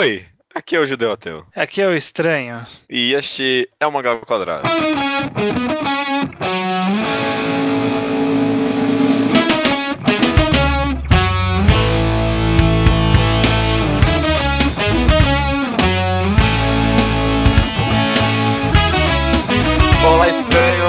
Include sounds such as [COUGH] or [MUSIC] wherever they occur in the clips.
Oi, aqui é o Judeu Ateu. Aqui é o Estranho. E este é o Mangá Quadrado. Olá, estranho!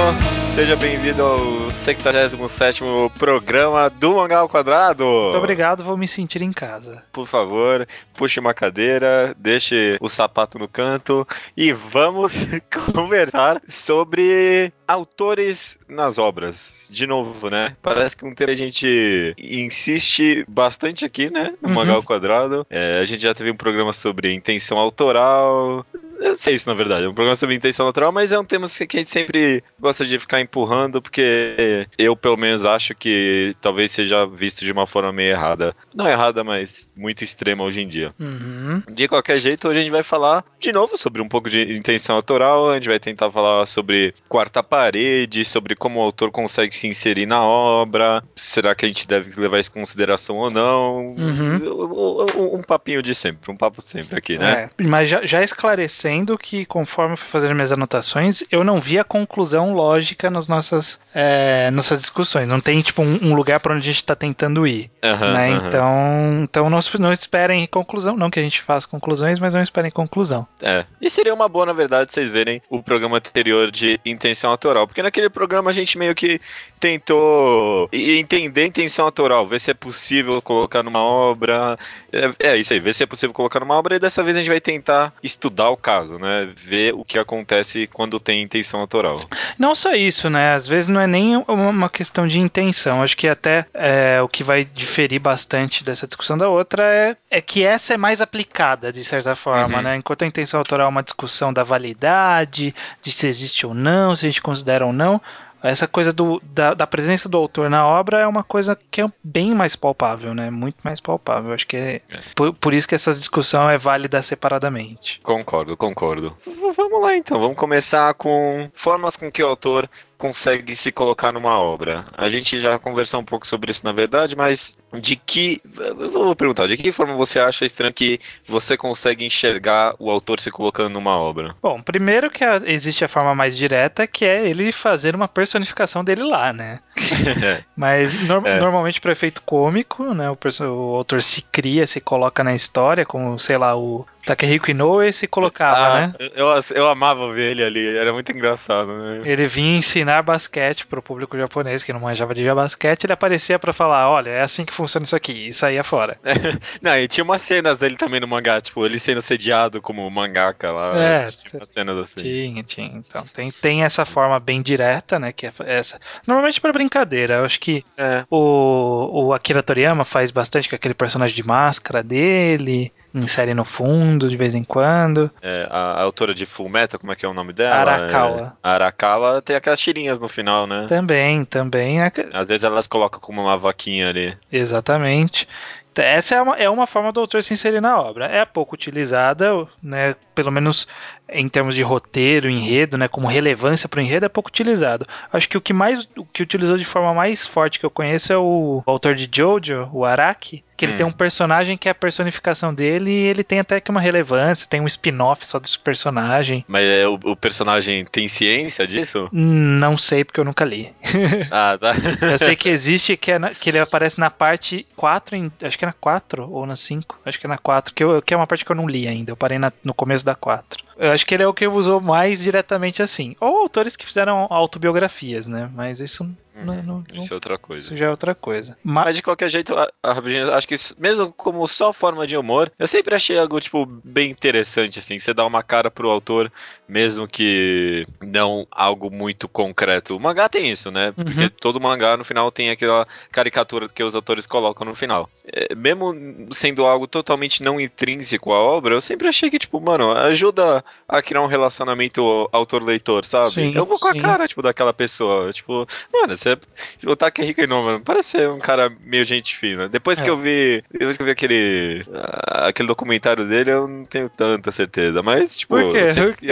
Seja bem-vindo ao 77 programa do Mangá ao Quadrado. Muito obrigado, vou me sentir em casa. Por favor, puxe uma cadeira, deixe o sapato no canto e vamos [LAUGHS] conversar sobre autores nas obras. De novo, né? Parece que um tema a gente insiste bastante aqui, né? No Uhum. Mangá ao Quadrado. É, a gente já teve um programa sobre intenção autoral. Eu sei isso, na verdade. É um programa sobre intenção natural, mas é um tema que a gente sempre gosta de ficar empurrando, porque eu, pelo menos, acho que talvez seja visto de uma forma meio errada. Não errada, mas muito extrema hoje em dia. Uhum. De qualquer jeito, hoje a gente vai falar de novo sobre um pouco de intenção autoral. A gente vai tentar falar sobre quarta parede, sobre como o autor consegue se inserir na obra. Será que a gente deve levar isso em consideração ou não? Uhum. Um, um papinho de sempre, um papo sempre aqui, né? É, mas já, já esclarecendo que, conforme eu fui fazendo minhas anotações, eu não vi a conclusão lógica nas nossas, é, nossas discussões. Não tem, tipo, um, um lugar para onde a gente tá tentando ir. Aham, né? aham. Então, então não, não esperem conclusão. Não que a gente faça conclusões, mas não esperem conclusão. É. E seria uma boa, na verdade, vocês verem o programa anterior de intenção autoral. Porque naquele programa a gente meio que tentou entender a intenção autoral, ver se é possível colocar numa obra. É, é isso aí, ver se é possível colocar numa obra. E dessa vez a gente vai tentar estudar o caso, né? Ver o que acontece quando tem intenção autoral. Não só isso, né? Às vezes não é nem uma- uma questão de intenção. Acho que até é, o que vai diferir bastante dessa discussão da outra é, é que essa é mais aplicada, de certa forma, Uhum. né? Enquanto a intenção autoral é uma discussão da validade, de se existe ou não, se a gente considera ou não. Essa coisa do, da, da presença do autor na obra é uma coisa que é bem mais palpável, né? Muito mais palpável. Acho que é, por, por isso que essa discussão é válida separadamente. Concordo, concordo. V- vamos lá então, vamos começar com formas com que o autor consegue se colocar numa obra. A gente já conversou um pouco sobre isso na verdade, mas de que. Eu vou perguntar, de que forma você acha estranho que você consegue enxergar o autor se colocando numa obra? Bom, primeiro que a- existe a forma mais direta, que é ele fazer uma personificação dele lá, né? [LAUGHS] É, Mas nor- É. normalmente para efeito cômico, né? O, o autor se cria, se coloca na história, como, sei lá, o Takehiko Inoue se colocava, ah, né? eu, eu amava ver ele ali, era muito engraçado, né? Ele vinha ensinar basquete pro público japonês que não manjava de basquete, ele aparecia pra falar, olha, é assim que funciona isso aqui, e saía fora. [LAUGHS] Não, e tinha umas cenas dele também no mangá, tipo, ele sendo sediado como mangaka lá. É, tinha umas cenas assim. Tinha, tinha. Então, tem, tem essa forma bem direta, né? Que é essa. Normalmente pra brincadeira. Eu acho que É. o, o Akira Toriyama faz bastante com aquele personagem de máscara dele. Insere no fundo de vez em quando. É, a, a autora de Full Metal, como é que é o nome dela? Arakawa. É, Arakawa tem aquelas tirinhas no final, né? Também, também. é- Às vezes elas colocam como uma vaquinha ali. Exatamente. Então, Essa é uma, é uma forma do autor se inserir na obra. É pouco utilizada, né? Pelo menos em termos de roteiro, enredo, né? Como relevância para o enredo, é pouco utilizado. Acho que o que mais o que utilizou de forma mais forte que eu conheço é o autor de Jojo, o Araki, que ele Hum. tem um personagem que é a personificação dele e ele tem até que uma relevância, tem um spin-off só desse personagem. Mas é, o, o personagem tem ciência disso? Não sei porque eu nunca li. [LAUGHS] ah, tá. Eu sei que [LAUGHS] existe, que, é na- que ele aparece na parte 4, em- acho que é na 4 ou na 5, acho que é na 4, que, eu, que é uma parte que eu não li ainda, eu parei na- no começo da 4. Eu acho que ele é o que usou mais diretamente assim. Ou autores que fizeram autobiografias, né? Mas isso, não, não- não- Isso é outra coisa. isso já é outra coisa. Mas, Mas de qualquer jeito, a, a acho que isso- mesmo como só forma de humor, eu sempre achei algo, tipo, bem interessante, assim, que você dá uma cara pro autor, mesmo que não algo muito concreto. O mangá tem isso, né? Uhum. Porque todo mangá, no final, tem aquela caricatura que os autores colocam no final. É, mesmo sendo algo totalmente não intrínseco à obra, eu sempre achei que, tipo, mano, ajuda a criar um relacionamento autor-leitor, sabe? Sim, eu vou com sim. a cara, tipo, daquela pessoa. Tipo, mano, você parece. O Takehiko Inoue parece ser um cara meio gente fina. Depois é. que eu vi. Depois que eu vi aquele. Uh, aquele documentário dele, eu não tenho tanta certeza. Mas, tipo. Por quê?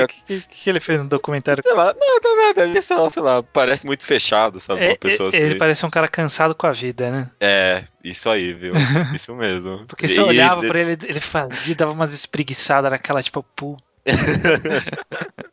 O que, que, que, ele fez no documentário? Sei lá, nada, nada. Ele, sei lá, sei lá, parece muito fechado, sabe? É, uma pessoa ele, assim. Ele parece um cara cansado com a vida, né? É, isso aí, viu? [LAUGHS] Isso mesmo. Porque você olhava e, pra ele, ele fazia, dava umas espreguiçadas naquela, tipo, puta. [LAUGHS]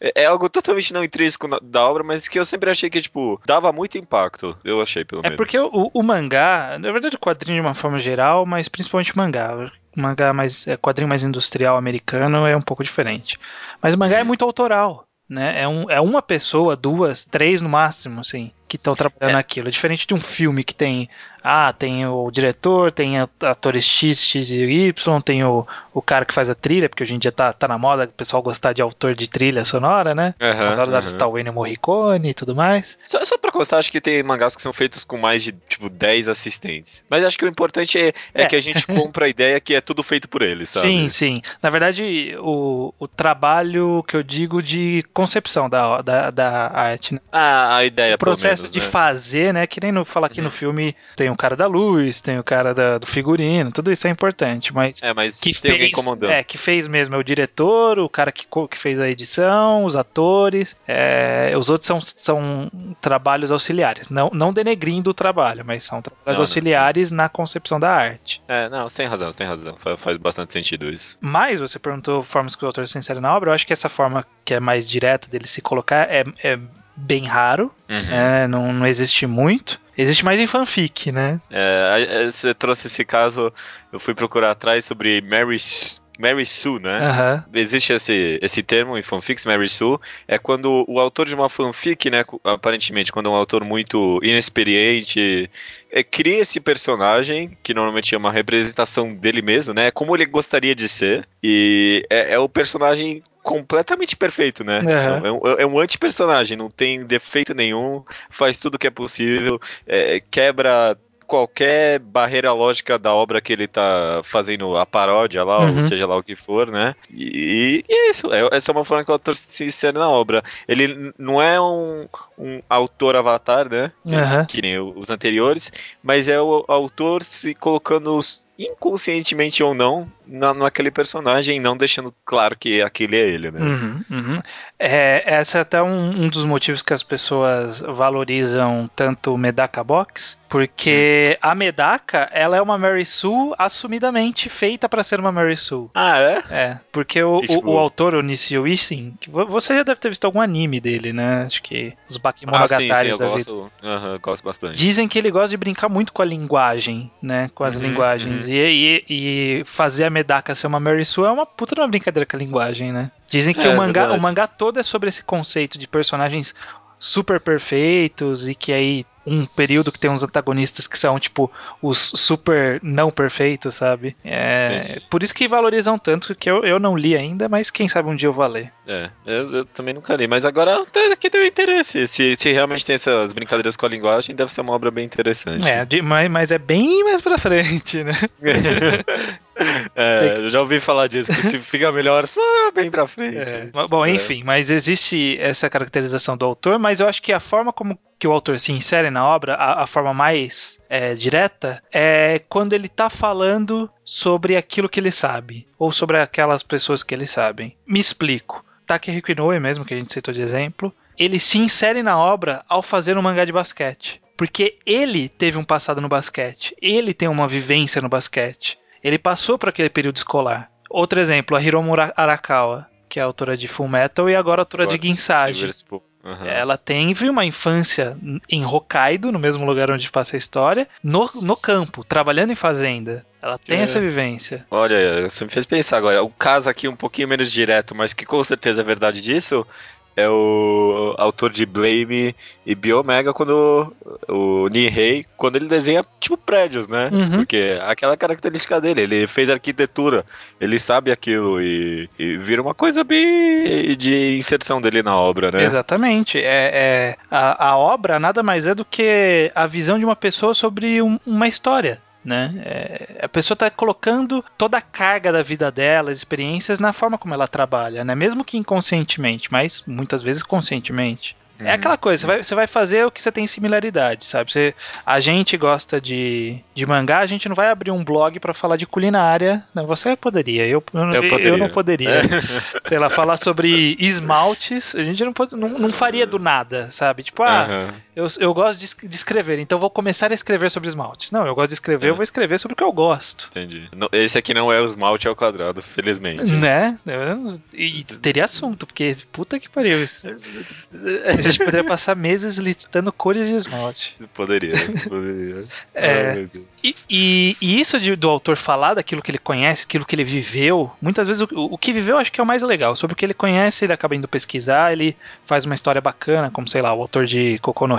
é, é algo totalmente não intrínseco da obra, mas que eu sempre achei que, tipo, dava muito impacto. Eu achei, pelo é menos. É porque o, o, mangá, na verdade, o quadrinho de uma forma geral, mas principalmente o mangá. O mangá mais. É, quadrinho mais industrial americano é um pouco diferente. Mas o mangá é uhum. muito autoral. Né? É, um, é uma pessoa, duas, três no máximo, assim, que estão trabalhando é. naquilo. É diferente de um filme que tem ah, tem o diretor, tem atores X, X e Y, tem o, o cara que faz a trilha, porque hoje em dia tá, tá na moda o pessoal gostar de autor de trilha sonora, né? Uhum, Adoro uhum. dar o Ennio Morricone e tudo mais. Só, só pra constar, acho que tem mangás que são feitos com mais de, tipo, 10 assistentes. Mas acho que o importante é, é, é. que a gente [LAUGHS] compra a ideia que é tudo feito por eles, sabe? Sim, sim. Na verdade, o, o trabalho que eu digo de concepção da, da, da arte, né? Ah, a ideia, O processo menos, de né? fazer, né? Que nem no, falar aqui uhum. no filme tem um cara da luz, tem o cara da, do figurino, tudo isso é importante, mas, é, mas que fez, é, que fez mesmo é o diretor, o cara que, que fez a edição, os atores, é, os outros são, são trabalhos auxiliares, não, não denegrindo o trabalho, mas são trabalhos não, auxiliares não, na concepção da arte. É, não, você tem razão, você tem razão, faz, faz bastante sentido isso. Mas você perguntou formas que o autor se insere na obra, eu acho que essa forma que é mais direta dele se colocar é, é bem raro, uhum. é, não, não existe muito. Existe mais em fanfic, né? É, você trouxe esse caso, eu fui procurar atrás sobre Mary Mary Sue, né? Uhum. Existe esse, esse termo em fanfics, Mary Sue, é quando o autor de uma fanfic, né, aparentemente, quando é um autor muito inexperiente, é, cria esse personagem, que normalmente é uma representação dele mesmo, né, como ele gostaria de ser, e é, é o personagem completamente perfeito, né? Uhum. É, um, é um anti-personagem, não tem defeito nenhum, faz tudo que é possível, é, quebra qualquer barreira lógica da obra que ele tá fazendo a paródia lá, uhum. ou seja lá o que for, né? E, e é isso. É, essa é uma forma que o autor se insere na obra. Ele não é um, um autor avatar, né? Uhum. Que nem os anteriores, mas é o autor se colocando inconscientemente ou não, na, naquele personagem, não deixando claro que aquele é ele, né? Uhum, uhum. É, esse é até um, um, dos motivos que as pessoas valorizam tanto o Medaka Box, porque hum. a Medaka, ela é uma Mary Sue assumidamente feita para ser uma Mary Sue. Ah, é? É, porque o, tipo... o, o, autor, o Nishio Isin, você já deve ter visto algum anime dele, né? Acho que os ah, sim, sim, da gosto, vida. Uhum, gosto bastante. Dizem que ele gosta de brincar muito com a linguagem, né? Com as uhum, linguagens. Uhum. E, e, e, fazer a Medaka ser uma Mary Sue é uma puta uma brincadeira com a linguagem, né? Dizem que é, o, mangá, o mangá todo é sobre esse conceito de personagens super perfeitos e que aí um período que tem uns antagonistas que são, tipo, os super não perfeitos, sabe? É, por isso que valorizam tanto, que eu, eu não li ainda, mas quem sabe um dia eu vou ler. É, eu, eu também nunca li, mas agora aqui deu interesse. Se, se realmente tem essas brincadeiras com a linguagem, deve ser uma obra bem interessante. É, de, mas, mas é bem mais pra frente, né? [LAUGHS] É, eu já ouvi falar disso, que se fica melhor só bem pra frente. É. Bom, é. enfim, mas existe essa caracterização do autor, mas eu acho que a forma como que o autor se insere na obra, a, a forma mais é, direta, é quando ele tá falando sobre aquilo que ele sabe, ou sobre aquelas pessoas que ele sabem. Me explico. Takehiko Inoue mesmo, que a gente citou de exemplo, ele se insere na obra ao fazer um mangá de basquete. Porque ele teve um passado no basquete, ele tem uma vivência no basquete, ele passou por aquele período escolar. Outro exemplo, a Hiromu Arakawa, que é autora de Full Metal e agora autora agora, de Ginsaji. Uhum. Ela teve uma infância em Hokkaido, no mesmo lugar onde passa a história, no, no campo, trabalhando em fazenda. Ela tem é. essa vivência. Olha, você me fez pensar agora. O caso aqui um pouquinho menos direto, mas que com certeza é verdade disso, é o autor de Blame e Biomega quando o Nihei, quando ele desenha tipo prédios, né? Uhum. Porque aquela característica dele, ele fez arquitetura, ele sabe aquilo e, e vira uma coisa bem de inserção dele na obra, né? Exatamente. É, é a, a obra nada mais é do que a visão de uma pessoa sobre um, uma história né? É, a pessoa está colocando toda a carga da vida dela, as experiências, na forma como ela trabalha, né? Mesmo que inconscientemente, mas muitas vezes conscientemente. É aquela coisa, você vai, você vai fazer o que você tem similaridade, sabe? Você, a gente gosta de, de mangá, a gente não vai abrir um blog para falar de culinária. Né? Você poderia, eu, eu, eu, poderia. eu não poderia. É. [LAUGHS] Sei lá, falar sobre [LAUGHS] esmaltes, a gente não, pode, não, não faria do nada, sabe? Tipo, ah, uhum. Eu, eu gosto de, de, escrever, então vou começar a escrever sobre esmaltes. Não, eu gosto de escrever, é. eu vou escrever sobre o que eu gosto. Entendi. Esse aqui não é o esmalte ao quadrado, felizmente. Né? E teria assunto, porque puta que pariu isso. A gente poderia passar meses listando cores de esmalte. Poderia, poderia. [LAUGHS] É, e, e, e, isso de, do autor falar daquilo que ele conhece, aquilo que ele viveu, muitas vezes o, o que viveu acho que é o mais legal. Sobre o que ele conhece, ele acaba indo pesquisar, ele faz uma história bacana, como sei lá, o autor de Kokono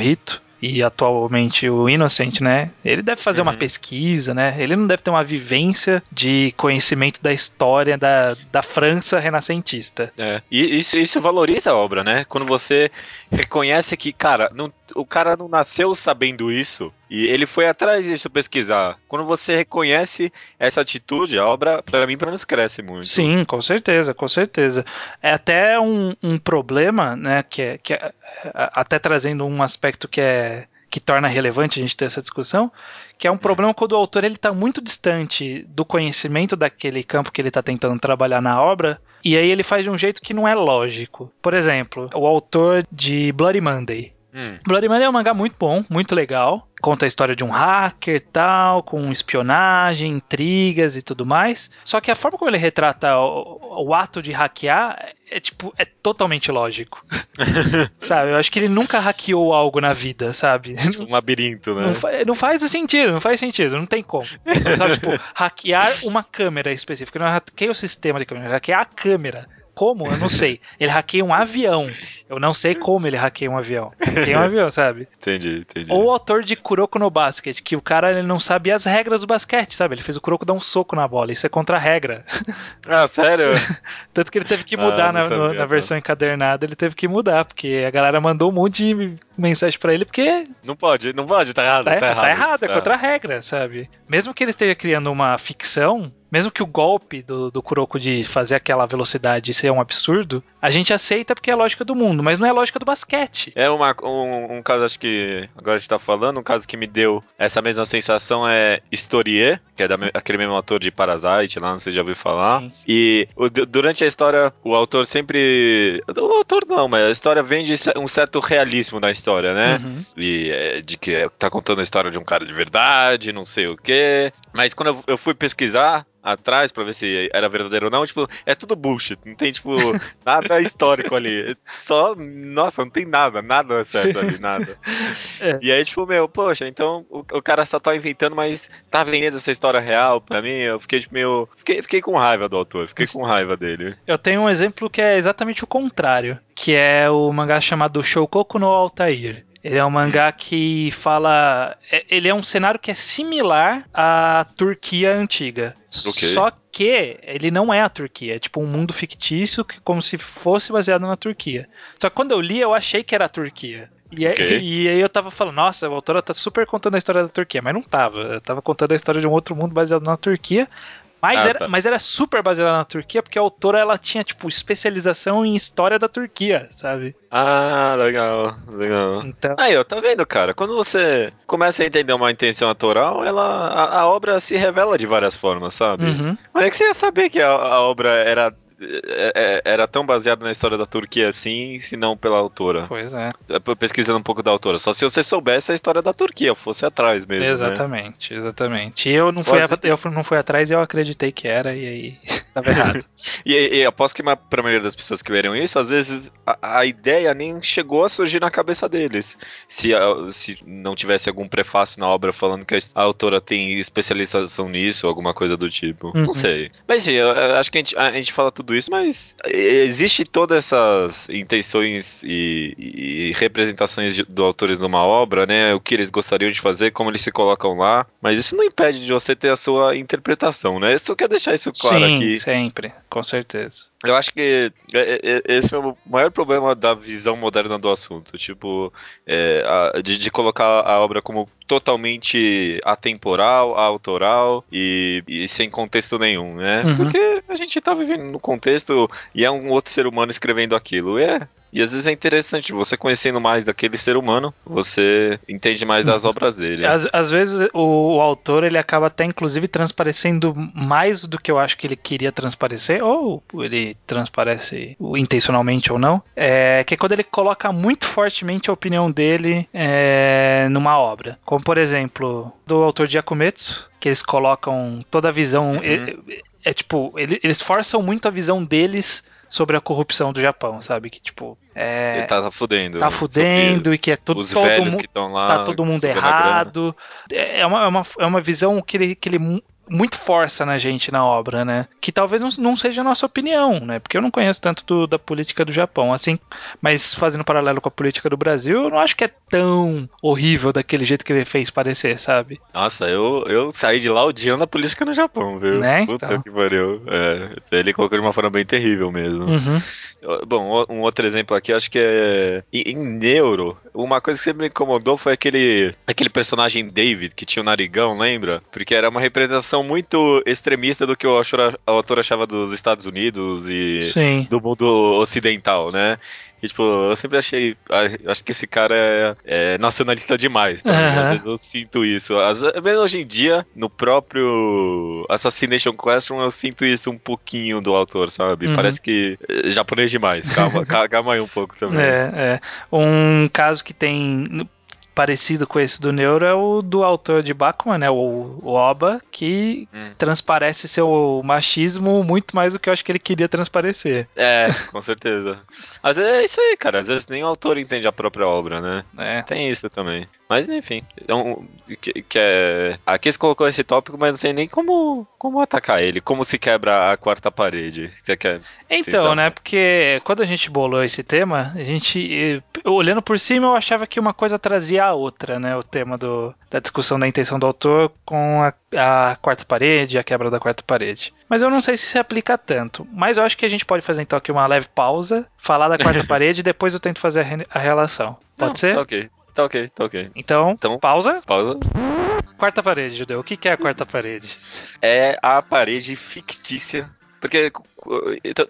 E atualmente o Innocent, né? Ele deve fazer uhum. uma pesquisa, né? Ele não deve ter uma vivência de conhecimento da história da, da França renascentista. É. E isso, isso valoriza a obra, né? Quando você reconhece que, cara, não, o cara não nasceu sabendo isso e ele foi atrás disso pesquisar. Quando você reconhece essa atitude, a obra, para mim, pelo menos cresce muito. Sim, com certeza, com certeza. É até um, um problema, né, que é, que é, até trazendo um aspecto que é que torna relevante a gente ter essa discussão, que é um problema quando o autor ele está muito distante do conhecimento daquele campo que ele está tentando trabalhar na obra, e aí ele faz de um jeito que não é lógico. Por exemplo, o autor de Bloody Monday. Hum. Bloody Monday é um mangá muito bom, muito legal. Conta a história de um hacker tal, com espionagem, intrigas e tudo mais. Só que a forma como ele retrata o, o ato de hackear é tipo, é totalmente lógico. [LAUGHS] sabe? Eu acho que ele nunca hackeou algo na vida, sabe? Um labirinto, né? Não, fa não faz sentido, não faz sentido, não tem como. Sabe, tipo, hackear uma câmera específica. Não hackeia o sistema de câmera, hackear a câmera. Como? Eu não sei. Ele hackeia um avião. Eu não sei como ele hackeia um avião. Tem um avião, sabe? Entendi, entendi. Ou o autor de Kuroko no Basket, que o cara ele não sabia as regras do basquete, sabe? Ele fez o Kuroko dar um soco na bola. Isso é contra a regra. [LAUGHS] Ah, sério? [LAUGHS] Tanto que ele teve que mudar ah, na, sabia, na, versão encadernada, ele teve que mudar, porque a galera mandou um monte de mensagem para ele, porque. Não pode, não pode, tá errado. Tá, tá errado, tá errado é contra a regra, sabe? Mesmo que ele esteja criando uma ficção, mesmo que o golpe do, do Kuroko de fazer aquela velocidade ser um absurdo, a gente aceita porque é a lógica do mundo, mas não é a lógica do basquete. É uma, um, um caso, acho que agora a gente tá falando, um caso que me deu essa mesma sensação é Historier, que é da, aquele mesmo autor de Parasite, lá, não sei se já ouviu falar. Sim. E o, durante a história, o autor sempre. O autor não, mas a história vende um certo realismo na história, né? Uhum. E é, de que tá contando a história de um cara de verdade, não sei o quê. Mas quando eu, eu fui pesquisar, atrás para ver se era verdadeiro ou não, tipo, é tudo bullshit, não tem, tipo, [LAUGHS] nada histórico ali. Só, nossa, não tem nada, nada certo ali, [LAUGHS] nada. É. E aí, tipo, meu, poxa, então o, o, cara só tá inventando, mas tá vendendo essa história real pra mim, eu fiquei, tipo, meio. Fiquei, fiquei com raiva do autor, fiquei com raiva dele. Eu tenho um exemplo que é exatamente o contrário, que é o mangá chamado Shoukoku no Altair. Ele é um mangá que fala. É, ele é um cenário que é similar à Turquia antiga. Okay. Só que ele não é a Turquia. É tipo um mundo fictício que, como se fosse baseado na Turquia. Só que quando eu li, eu achei que era a Turquia. E, okay. e, e, aí eu tava falando, nossa, a autora tá super contando a história da Turquia, mas não tava. Eu tava contando a história de um outro mundo baseado na Turquia, mas, ah, era, tá. mas era super baseada na Turquia, porque a autora ela tinha, tipo, especialização em história da Turquia, sabe? Ah, legal, legal. Então... Aí, ó, tá vendo, cara? Quando você começa a entender uma intenção autoral, ela, a, a obra se revela de várias formas, sabe? Uhum. Mas é que você ia saber que a, a obra era era tão baseado na história da Turquia assim, se não pela autora. Pois é. Pesquisando um pouco da autora. Só se você soubesse a história da Turquia, fosse atrás mesmo. Né? Exatamente, né? exatamente. E eu não, fui a, eu não fui atrás e eu acreditei que era, e aí tava errado. [LAUGHS] e, e aposto que pra maioria das pessoas que leram isso, às vezes a, a, ideia nem chegou a surgir na cabeça deles. Se, se não tivesse algum prefácio na obra falando que a, a autora tem especialização nisso, alguma coisa do tipo. Uhum. Não sei. Mas sim, eu, eu acho que a gente, a gente fala tudo tudo isso, mas existe todas essas intenções e, e representações de, do autores numa obra, né? O que eles gostariam de fazer, como eles se colocam lá, mas isso não impede de você ter a sua interpretação, né? Eu só quero deixar isso claro Sim, aqui. Sempre, com certeza. Eu acho que esse é o maior problema da visão moderna do assunto. Tipo, é, a, de, de, colocar a obra como totalmente atemporal, autoral e, e sem contexto nenhum, né? Uhum. Porque a gente tá vivendo no contexto e é um outro ser humano escrevendo aquilo. E é, e às vezes é interessante, você conhecendo mais daquele ser humano, você entende mais das obras dele. Às, às vezes o, o, autor ele acaba até inclusive transparecendo mais do que eu acho que ele queria transparecer, ou ele transparece intencionalmente ou não, é, que é quando ele coloca muito fortemente a opinião dele é, numa obra. Como por exemplo, do autor de Akumetsu, que eles colocam toda a visão. Uhum. É, é, tipo, eles forçam muito a visão deles sobre a corrupção do Japão, sabe? Que tipo. É, tá, tá fudendo. Tá fudendo e que é tudo. Os todo velhos que estão lá. Tá todo mundo errado. É, é uma, é, uma, é uma visão que ele, que ele muito força na gente na obra, né? Que talvez não, não seja a nossa opinião, né? Porque eu não conheço tanto do, da política do Japão, assim, mas fazendo paralelo com a política do Brasil, eu não acho que é tão horrível daquele jeito que ele fez parecer, sabe? Nossa, eu, eu saí de lá odiando a política no Japão, viu? Né? Puta então. que pariu. É, ele colocou de uma forma bem terrível mesmo. Uhum. Bom, um outro exemplo aqui, acho que é. Em Neuro, uma coisa que sempre me incomodou foi aquele, aquele personagem David que tinha o narigão, lembra? Porque era uma representação muito extremista do que o autor achava dos Estados Unidos e Sim. do mundo ocidental, né? E, tipo, eu sempre achei. Acho que esse cara é, é nacionalista demais. Tá? Uhum. Às vezes eu sinto isso. Às, mesmo hoje em dia, no próprio Assassination Classroom, eu sinto isso um pouquinho do autor, sabe? Uhum. Parece que é japonês demais. Calma, [LAUGHS] calma aí um pouco também. É, é. Um caso que tem parecido com esse do Neuro é o do autor de Bakuman, né? O, o Oba, que hum. transparece seu machismo muito mais do que eu acho que ele queria transparecer. É, com certeza. Às vezes é isso aí, cara. Às vezes nem o autor entende a própria obra, né? É. Tem isso também. Mas enfim, um, que, que é, aqui você colocou esse tópico, mas não sei nem como, como atacar ele, como se quebra a quarta parede. Você quer? Então, né? Porque quando a gente bolou esse tema, a gente olhando por cima eu achava que uma coisa trazia a outra, né? O tema do, da discussão da intenção do autor com a, a quarta parede, a quebra da quarta parede. Mas eu não sei se se aplica tanto. Mas eu acho que a gente pode fazer então aqui uma leve pausa, falar da quarta [LAUGHS] parede e depois eu tento fazer a, re a relação. Pode não, ser? Tá ok. Tá ok, tá ok. Então, então pausa. Pausa. Quarta parede, Judeu. O que é a quarta parede? É a parede fictícia porque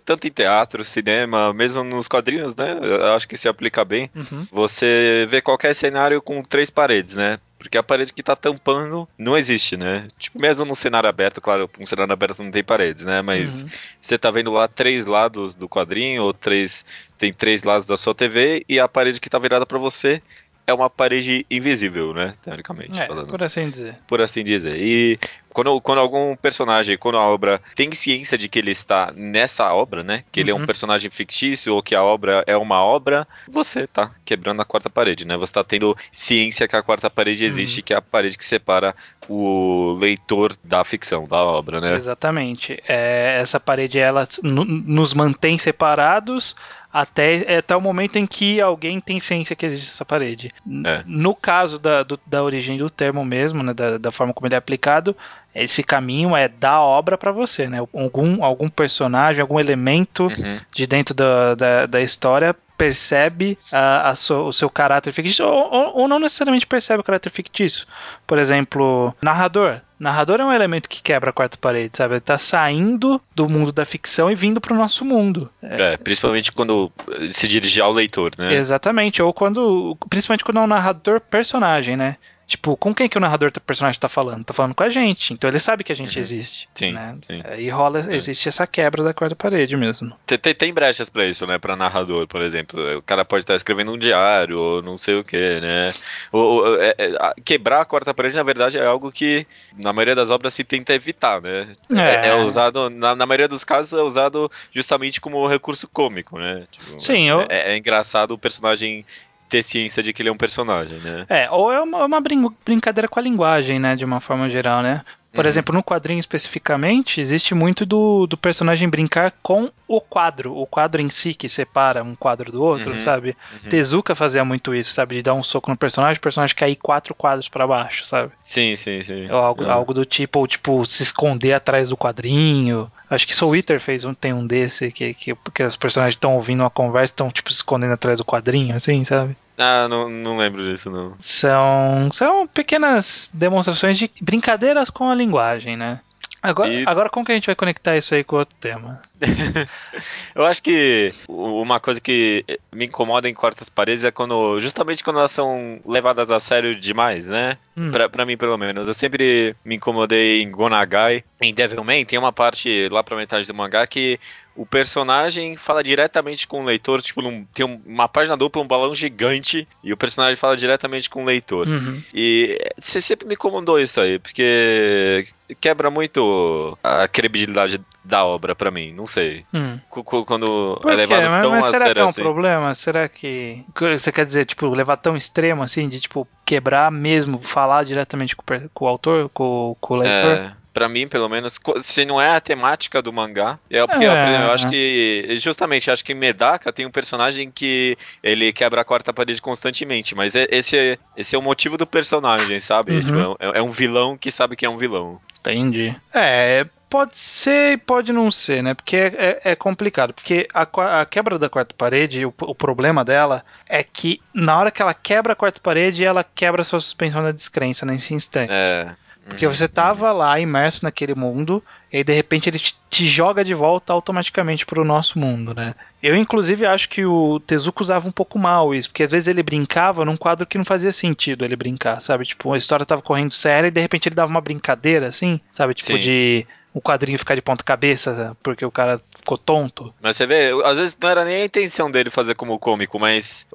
tanto em teatro, cinema, mesmo nos quadrinhos, né? Eu acho que se aplica bem. Uhum. Você vê qualquer cenário com três paredes, né? Porque a parede que tá tampando não existe, né? Tipo, mesmo num cenário aberto, claro, um cenário aberto não tem paredes, né? Mas uhum. você tá vendo lá três lados do quadrinho, ou três. Tem três lados da sua TV, e a parede que tá virada para você é uma parede invisível, né? Teoricamente. É, falando. por assim dizer. Por assim dizer. E quando, quando algum personagem, quando a obra tem ciência de que ele está nessa obra, né? Que ele uhum. é um uhum. personagem fictício ou que a obra é uma obra, você tá quebrando a quarta parede, né? Você tá tendo ciência que a quarta parede existe, uhum. que é a parede que separa o leitor da ficção, da obra, né? Exatamente. É, essa parede, ela nos mantém separados até, até o momento em que alguém tem ciência que existe essa parede. É. No caso da, do, da origem do termo mesmo, né, da, da forma como ele é aplicado, esse caminho é da obra para você, né? Algum, algum personagem, algum elemento uhum. de dentro da, da, da história percebe a, a so, o seu caráter fictício, ou, ou, ou, não necessariamente percebe o caráter fictício. Por exemplo, narrador. Narrador é um elemento que quebra a quarta parede, sabe? Ele tá saindo do mundo da ficção e vindo pro nosso mundo. É, é principalmente quando se dirige ao leitor, né? Exatamente, ou quando. Principalmente quando é um narrador personagem, né? Tipo, com quem que o narrador do personagem tá falando? Tá falando com a gente. Então ele sabe que a gente uhum. existe. Sim, né? sim. Aí rola, é. existe essa quebra da quarta parede mesmo. Tem, tem, tem brechas para isso, né? Pra narrador, por exemplo. O cara pode estar escrevendo um diário, ou não sei o que, né? Ou, ou é, é, quebrar a quarta parede, na verdade, é algo que na maioria das obras se tenta evitar, né? É, é, é usado, na, na, maioria dos casos, é usado justamente como recurso cômico, né? Tipo, Sim, eu... é, é engraçado o personagem ter ciência de que ele é um personagem, né? É, ou é uma, uma brincadeira com a linguagem, né, de uma forma geral, né? Por uhum. exemplo, no quadrinho especificamente, existe muito do, do personagem brincar com o quadro, o quadro em si que separa um quadro do outro, uhum. sabe? Uhum. Tezuka fazia muito isso, sabe? De dar um soco no personagem, o personagem cair quatro quadros para baixo, sabe? Sim, sim, sim. Ou algo, uhum. algo do tipo, ou, tipo, se esconder atrás do quadrinho. Acho que Soul Eater fez um, tem um desse, que, que, que os personagens estão ouvindo uma conversa estão, tipo, se escondendo atrás do quadrinho, assim, sabe? Ah, não, não lembro disso, não. São, são pequenas demonstrações de brincadeiras com a linguagem, né? Agora, e... agora como que a gente vai conectar isso aí com outro tema? [LAUGHS] eu acho que uma coisa que me incomoda em Quartas Paredes é quando, justamente quando elas são levadas a sério demais, né? Hum. Pra, pra mim, pelo menos. Eu sempre me incomodei em Gonagai, em Devilman, tem uma parte lá pra metade do mangá que o personagem fala diretamente com o leitor, tipo, num, tem uma página dupla, um balão gigante, e o personagem fala diretamente com o leitor. Uhum. E você sempre me incomodou isso aí, porque quebra muito a credibilidade da obra para mim, não sei. Hum. Quando é levado mas, tão mas a será que é um assim. problema? Será que você quer dizer, tipo, levar tão extremo assim, de tipo quebrar mesmo, falar diretamente com, com o autor, com, com o leitor? É para mim, pelo menos, se não é a temática do mangá, é porque é, eu, eu acho que justamente acho que Medaka tem um personagem que ele quebra a quarta parede constantemente, mas é, esse é, esse é o motivo do personagem, sabe? Uhum. Tipo, é, é, um vilão que sabe que é um vilão. Entendi. É, pode ser e pode não ser, né? Porque é, é, é complicado. Porque a, a, quebra da quarta parede, o, o, problema dela é que na hora que ela quebra a quarta parede, ela quebra a sua suspensão da descrença nesse instante. É. Porque você tava lá imerso naquele mundo, e aí de repente ele te joga de volta automaticamente pro nosso mundo, né? Eu, inclusive, acho que o Tezuka usava um pouco mal isso, porque às vezes ele brincava num quadro que não fazia sentido ele brincar, sabe? Tipo, a história tava correndo séria e de repente ele dava uma brincadeira, assim, sabe? Tipo, Sim. de o quadrinho ficar de ponta cabeça porque o cara ficou tonto. Mas você vê, às vezes não era nem a intenção dele fazer como cômico, mas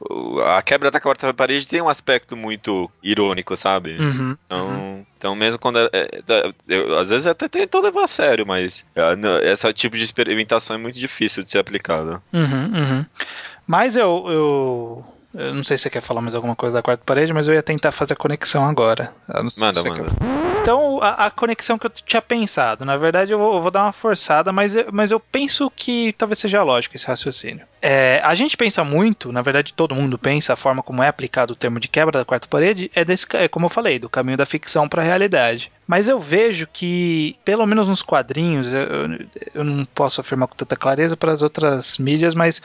a quebra da quarta parede tem um aspecto muito irônico, sabe? Uhum, então, uhum. então mesmo quando é, é, eu, às vezes até tentou levar a sério, mas é, esse tipo de experimentação é muito difícil de ser aplicada. Uhum, uhum. Mas eu, eu eu não sei se você quer falar mais alguma coisa da quarta parede, mas eu ia tentar fazer a conexão agora. manda, manda. Então, a, a, conexão que eu tinha pensado, na verdade eu vou, eu vou dar uma forçada, mas eu, mas eu penso que talvez seja lógico esse raciocínio. É, a gente pensa muito, na verdade todo mundo pensa, a forma como é aplicado o termo de quebra da quarta parede é, desse, é como eu falei, do caminho da ficção para a realidade. Mas eu vejo que, pelo menos nos quadrinhos, eu, eu não posso afirmar com tanta clareza para as outras mídias, mas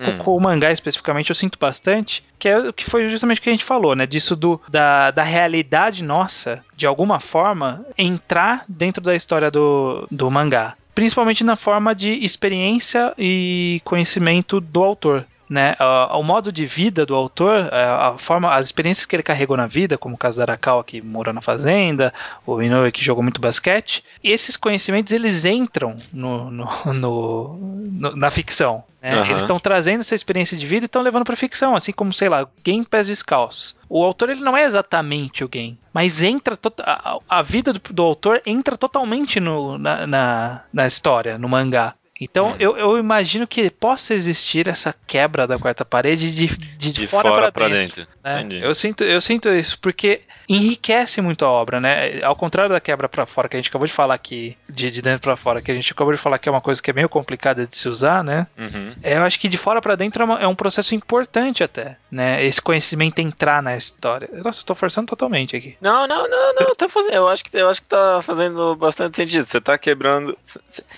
Hum. Com, o mangá especificamente eu sinto bastante, que é o que foi justamente o que a gente falou, né? Disso do, da, da realidade nossa, de alguma forma, entrar dentro da história do, do mangá. Principalmente na forma de experiência e conhecimento do autor né, o modo de vida do autor, a forma, as experiências que ele carregou na vida, como o caso da Arakawa que morou na fazenda, o Inoue que jogou muito basquete, esses conhecimentos eles entram no, no, [LAUGHS] no, no na ficção. Né? Uhum. Eles estão trazendo essa experiência de vida e estão levando para ficção, assim como, sei lá, Game Pés Descalços. O autor ele não é exatamente o game, mas entra a, a vida do, do, autor entra totalmente no, na, na, na história, no mangá. Então hum. eu, eu, imagino que possa existir essa quebra da quarta parede de, de, de fora, fora para dentro. dentro né? Eu, sinto, eu sinto isso porque enriquece muito a obra, né? Ao contrário da quebra para fora que a gente acabou de falar aqui, de, de dentro para fora, que a gente acabou de falar que é uma coisa que é meio complicada de se usar, né? Uhum. Eu acho que de fora para dentro é, uma, é, um processo importante até, né? Esse conhecimento entrar na história. Nossa, eu tô forçando totalmente aqui. Não, não, não, não, tá fazendo. Eu acho que eu acho que tá fazendo bastante sentido. Você tá quebrando.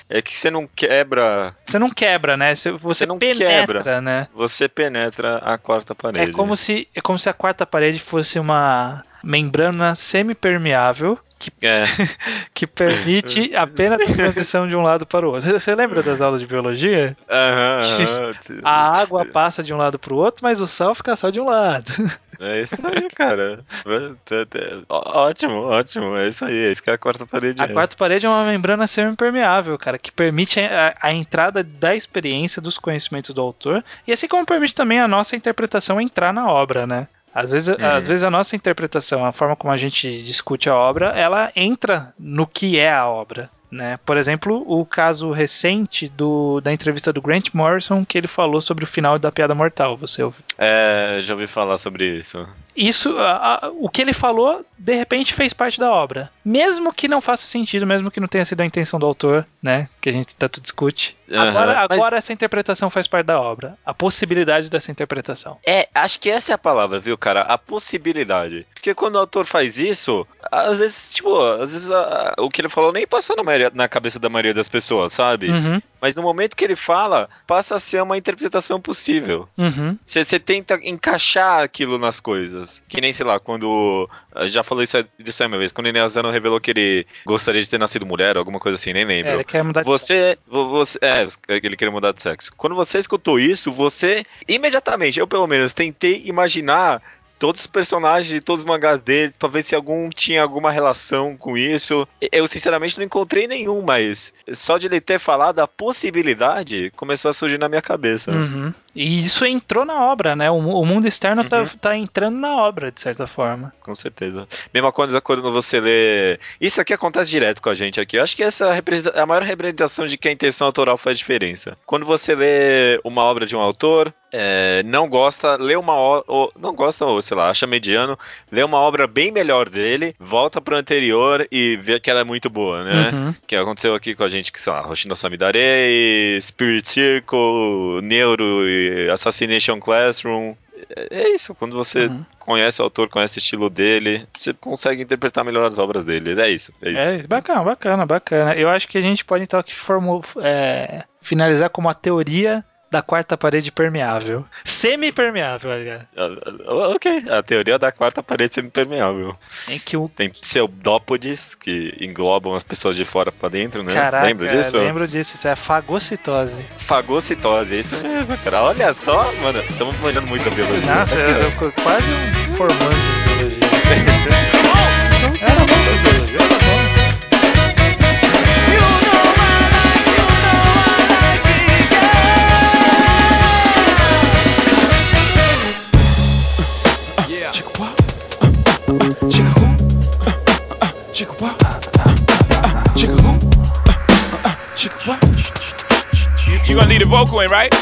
É que você não quebra. Você não quebra, né? Você, você não penetra, quebra, né? Você penetra a quarta parede. É como se é como se a quarta parede fosse uma membrana semipermeável que, é. [LAUGHS] que permite apenas a transição de um lado para o outro. Você lembra das aulas de biologia? Uhum, [LAUGHS] a água passa de um lado para o outro, mas o sal fica só de um lado. É isso aí, cara. ótimo, ótimo. É isso aí. É isso que é a quarta parede. A é. quarta parede é uma membrana semi-impermeável, cara, que permite a, a, entrada da experiência, dos conhecimentos do autor, e assim como permite também a nossa interpretação entrar na obra, né? Às vezes, uhum. às vezes a nossa interpretação, a forma como a gente discute a obra, ela entra no que é a obra. Né? Por exemplo, o caso recente do, da entrevista do Grant Morrison, que ele falou sobre o final da Piada Mortal. Você ouviu? É, já ouvi falar sobre isso. Isso, a, a, o que ele falou, de repente fez parte da obra. Mesmo que não faça sentido, mesmo que não tenha sido a intenção do autor, né? Que a gente tanto discute. Uhum, agora, mas- agora essa interpretação faz parte da obra. A possibilidade dessa interpretação. É, acho que essa é a palavra, viu, cara? A possibilidade. Porque quando o autor faz isso, às vezes, tipo, às vezes a- a- o que ele falou nem passou na, maioria- na cabeça da maioria das pessoas, sabe? Uhum, Mas no momento que ele fala, passa a ser uma interpretação possível. uhum. Você tenta encaixar aquilo nas coisas. Que nem, sei lá, quando. Já falei isso, disso aí uma vez. Quando o Inês Zano revelou que ele gostaria de ter nascido mulher, alguma coisa assim, nem É, lembro. ele quer mudar de Você, vo- você, é, ele queria mudar de sexo. Quando você escutou isso, você imediatamente, eu pelo menos, tentei imaginar todos os personagens de todos os mangás dele pra ver se algum tinha alguma relação com isso. Eu sinceramente não encontrei nenhum, mas só de ele ter falado a possibilidade começou a surgir na minha cabeça. Uhum. E isso entrou na obra, né? O, o mundo externo tá, Uhum. tá entrando na obra, de certa forma. Com certeza. Mesma coisa quando você lê. Isso aqui acontece direto com a gente aqui. Eu acho que essa é a maior representação de que a intenção autoral faz diferença. Quando você lê uma obra de um autor, é, não gosta, lê uma obra. Não gosta, ou sei lá, acha mediano, lê uma obra bem melhor dele, volta pro anterior e vê que ela é muito boa, né? Uhum. Que aconteceu aqui com a gente, que sei lá, Hoshino Samidare, Spirit Circle, Neuro e Assassination Classroom. É é isso, quando você Uhum. conhece o autor, conhece o estilo dele, você consegue interpretar melhor as obras dele. É isso, é isso. É, bacana, bacana, bacana. Eu acho que a gente pode então aqui formu- é, finalizar como a teoria da quarta parede permeável. Semi-permeável, aliás. Ah, ah, Ok, a teoria da quarta parede semi-permeável. Em que o Tem pseudópodes que englobam as pessoas de fora pra dentro, né? Caraca, Lembra disso? lembro disso, isso é a fagocitose. Fagocitose, é isso mesmo, cara. Olha só, mano, estamos manjando muito da biologia. Nossa, eu, eu quase um formando em biologia. [LAUGHS] gonna leave the vocal in, right?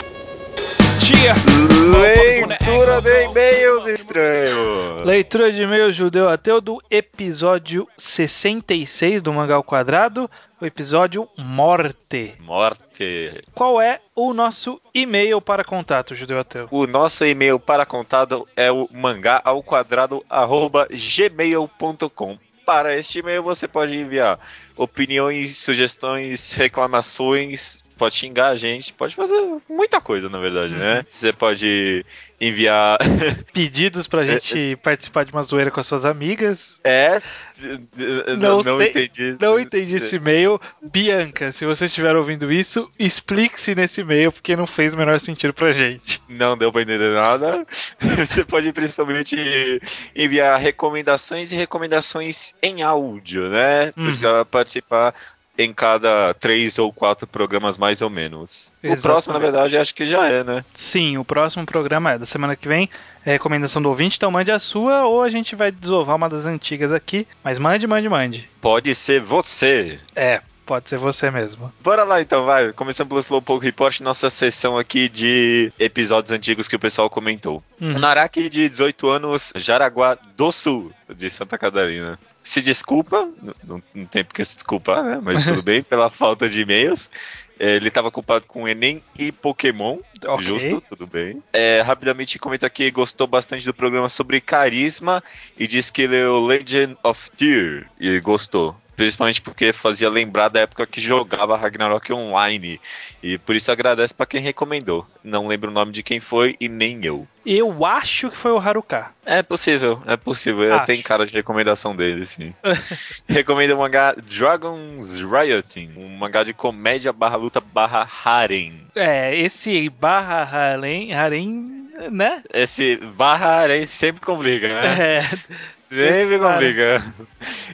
Leitura de e-mails estranhos. Leitura de e-mail judeu ateu do episódio 66 do Mangal Quadrado, o episódio Morte. Morte. Qual é o nosso e-mail para contato, judeu ateu? O nosso e-mail para contato é o mangá ao quadrado arroba gmail.com. Para este e-mail você pode enviar opiniões, sugestões, reclamações, pode xingar a gente, pode fazer muita coisa, na verdade, né? Você pode enviar. [LAUGHS] Pedidos pra gente participar de uma zoeira com as suas amigas. é. Não não sei- entendi. Não entendi esse e-mail. Bianca, se você estiver ouvindo isso, explique-se nesse e-mail, porque não fez o menor sentido pra gente. Não deu pra entender nada. [LAUGHS] Você pode principalmente enviar recomendações e recomendações em áudio, né? Uhum. Pra participar em cada três ou quatro programas, mais ou menos. O próximo, na Exatamente. verdade, acho que já é, né? Sim, o próximo programa é da semana que vem. É recomendação do ouvinte, então mande a sua ou a gente vai desovar uma das antigas aqui. Mas mande, mande, mande. Pode ser você. É, pode ser você mesmo. Bora lá então, vai. Começando pelo Slowpoke Report, nossa sessão aqui de episódios antigos que o pessoal comentou. Uhum. Um Naraki de 18 anos, Jaraguá do Sul, de Santa Catarina. Se desculpa, não, não tem porque se desculpar, né? Mas tudo bem, pela [LAUGHS] falta de e-mails. É, Ele estava ocupado com Enem e Pokémon. Ok. Justo, tudo bem. É, rapidamente comenta que gostou bastante do programa sobre carisma e diz que leu Legend of Tear e gostou. Principalmente porque fazia lembrar da época que jogava Ragnarok Online. E por isso agradece pra quem recomendou. Não lembro o nome de quem foi e nem eu. Eu acho que foi o Haruka. É possível, é possível. Acho. Tem cara de recomendação dele, sim. [LAUGHS] Recomenda o mangá Dragons Rioting, um mangá de comédia barra luta barra harem. É, esse barra harem, harem né? Esse barra harem sempre complica, né? É, Sempre complica.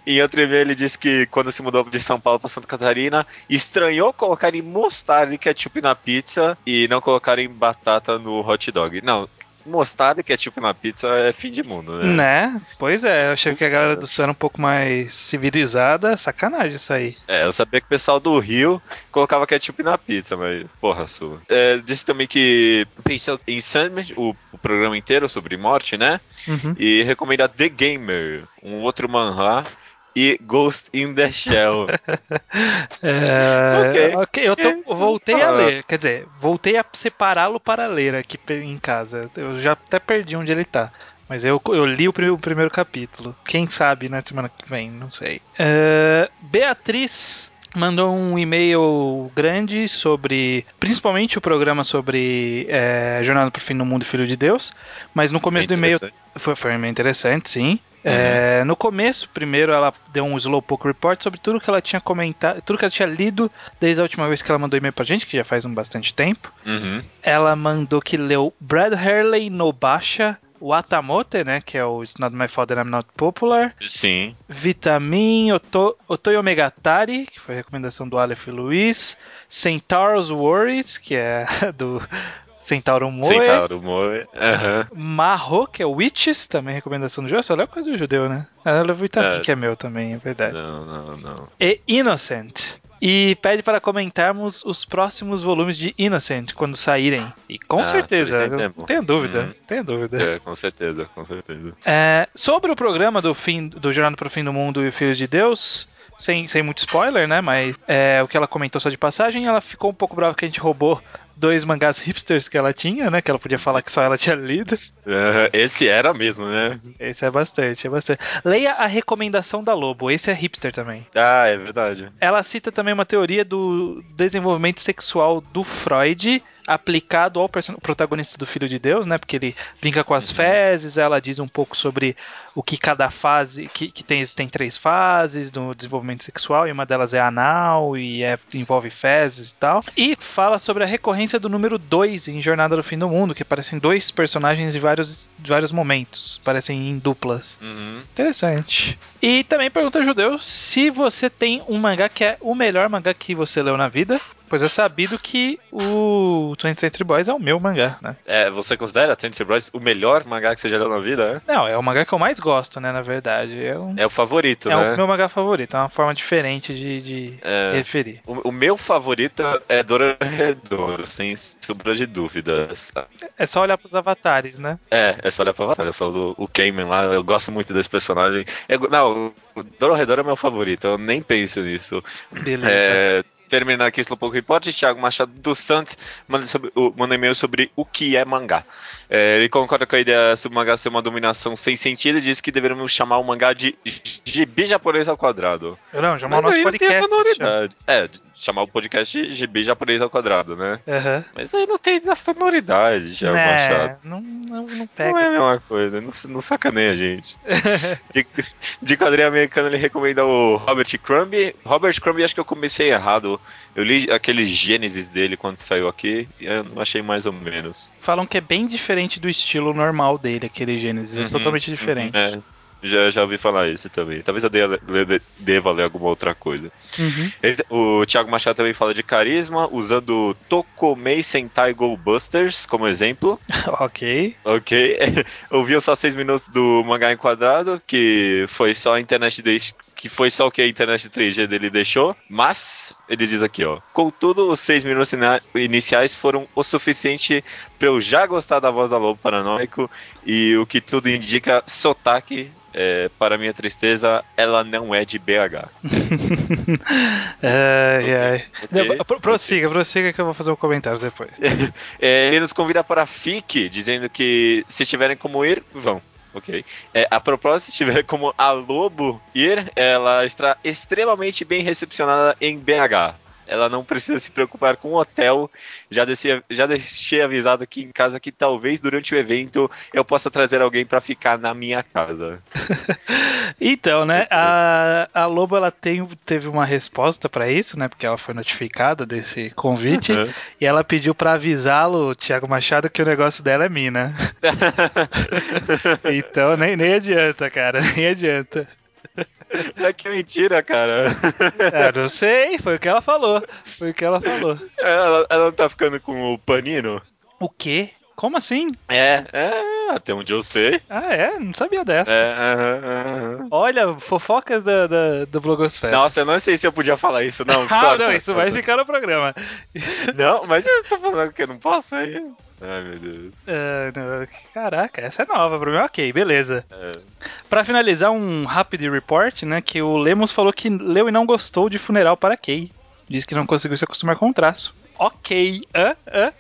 Em outro e-mail ele disse que quando se mudou de São Paulo para Santa Catarina, estranhou colocarem mostarda e ketchup na pizza e não colocarem batata no hot dog. Não, mostarda e ketchup na pizza é fim de mundo, né? Né? Pois é, eu achei que a galera do Sul era um pouco mais civilizada. Sacanagem isso aí. É, eu sabia que o pessoal do Rio colocava ketchup na pizza, mas porra sua. É, disse também que pensou em Sandman, o, o programa inteiro sobre morte, né? Uhum. E recomenda The Gamer, um outro manhwa, e Ghost in the Shell. [LAUGHS] É, Ok. ok, eu tô- voltei a falar. ler. Quer dizer, voltei a separá-lo para ler aqui em casa. Eu já até perdi onde ele tá. Mas eu, eu li o, o primeiro capítulo. Quem sabe na semana que vem, não sei. É, Beatriz mandou um e-mail grande sobre, principalmente o programa sobre é, Jornada para o Fim do Mundo e Filho de Deus. Mas no começo do e-mail foi, foi bem interessante, sim. É, no começo, primeiro, ela deu um Slowpoke Report sobre tudo que ela tinha comentado, tudo que ela tinha lido desde a última vez que ela mandou e-mail pra gente, que já faz um bastante tempo. Uhum. Ela mandou que leu Brad Hurley no Basha, Watamote, né, que é o It's Not My That I'm Not Popular, Sim. Vitamin, Oto, Otoyo Megatari, que foi a recomendação do Aleph Luiz, Centaurus Worries, que é [LAUGHS] do Centauro Moe, Centauro Moe. Aham. Marro, que é o Witches, também recomendação do Jô. Só leu coisa do judeu, né? Ela leu Vitamin, É. que é meu também, é verdade. Não, não, não. E Innocent. E pede para comentarmos os próximos volumes de Innocent quando saírem. E com Ah, certeza, é bom. tenho dúvida, Uhum. tenho dúvida. É, com certeza, com certeza. É, sobre o programa do fim do Jornada para o Fim do Mundo e Filhos de Deus, sem, sem muito spoiler, né? Mas é, o que ela comentou só de passagem, ela ficou um pouco brava que a gente roubou dois mangás hipsters que ela tinha, né? Que ela podia falar que só ela tinha lido. Aham, Esse era mesmo, né? Esse é bastante, é bastante. Leia a recomendação da Lobo, esse é hipster também. Ah, é verdade. Ela cita também uma teoria do desenvolvimento sexual do Freud aplicado ao protagonista do Filho de Deus, né? Porque ele brinca com as fezes, ela diz um pouco sobre o que cada fase, que, que tem, existem três fases do desenvolvimento sexual, e uma delas é anal e é- envolve fezes e tal. E fala sobre a recorrência do número 2 em Jornada do Fim do Mundo, que parecem dois personagens em vários, vários momentos, parecem em duplas. Uhum. Interessante. E também pergunta judeu se você tem um mangá que é o melhor mangá que você leu na vida. Pois é sabido que o 20th Century Boys é o meu mangá, né? É, você considera Tennessee Boys o melhor mangá que você já leu na vida? Não, é o mangá que eu mais gosto, né, na verdade. É, um, É, é o favorito, é né? o meu mangá favorito, é uma forma diferente de, de É. se referir. O, o meu favorito é Dororedoro, sem sombra de dúvidas. É só olhar pros avatares, né? É, é só olhar pra batalha, só o, o Cayman lá, eu gosto muito desse personagem. É, não, o Dororedoro é meu favorito, eu nem penso nisso. Beleza. É, terminar aqui o pouco report, Thiago Machado dos Santos manda, sobre, manda um e-mail sobre o que é mangá. É, ele concorda com a ideia sobre o mangá ser uma dominação sem sentido e diz que deveríamos chamar o mangá de gibi japonês ao quadrado. Não, chamar o Mas nosso não tem a podcast. sonoridade. É, chamar o podcast gibi japonês ao quadrado, né? Aham. Mas aí não tem a sonoridade, Thiago Machado. Né, não, não, não Não pega. é a mesma coisa, não, não sacaneia a gente. [LAUGHS] de, de quadrinho americano, ele recomenda o Robert Crumb. Robert Crumb, acho que eu comecei errado. Eu li aquele Gênesis dele quando saiu aqui e eu achei mais ou menos. Falam que é bem diferente do estilo normal dele, aquele Gênesis. É Uhum, totalmente diferente. É, já, já ouvi falar isso também. Talvez eu deva, ler- deva ler alguma outra coisa. Uhum. Ele- o Thiago Machado também fala de carisma, usando Tokomei Sentai Go Busters como exemplo. [LAUGHS] ok. Ok. [LAUGHS] Ouviu só seis minutos do mangá enquadrado, que foi só a internet deix... que foi só o que a internet 3G dele deixou. Mas ele diz aqui, ó. Contudo, os seis minutos iniciais foram o suficiente pra eu já gostar da voz da Lobo Paranoico e o que tudo indica, sotaque. É, para minha tristeza, ela não é de BH. [LAUGHS] ai, ai. Ok. Não, pro- prossiga, prossiga que eu vou fazer um comentário depois. [LAUGHS] É, ele nos convida para a FIC, dizendo que se tiverem como ir, vão. Ok. É, a propósito, se tiver como a Lobo ir, ela está extremamente bem recepcionada em BH. Ela não precisa se preocupar com o hotel. Já, desci, já deixei avisado aqui em casa que talvez durante o evento eu possa trazer alguém para ficar na minha casa. [LAUGHS] Então, né, a, a Lobo ela tem, teve uma resposta pra isso, né, porque ela foi notificada desse convite Uhum. e ela pediu pra avisá-lo, Thiago Machado, que o negócio dela é mina. [LAUGHS] [LAUGHS] então, nem, nem adianta, cara, nem adianta. [LAUGHS] É que mentira, cara. É, não sei, foi o que ela falou. Foi o que ela falou. Ela, ela não tá ficando com o Panino? O quê? Como assim? É, é, até onde eu sei. Ah, é? Não sabia dessa. É, aham, aham. Olha, fofocas da, da, do Blogosfera. Nossa, eu não sei se eu podia falar isso, não. [LAUGHS] Ah, Corta, não, isso vai ficar no programa. Não, mas eu tô falando que eu não posso aí. Ai, meu Deus. Não, Caraca, essa é nova pra mim. Ok, beleza. É. Pra finalizar, um rapid report, né? Que o Lemos falou que leu e não gostou de Funeral para Kay. Diz que não conseguiu se acostumar com o traço. Ok. Hã? Hã?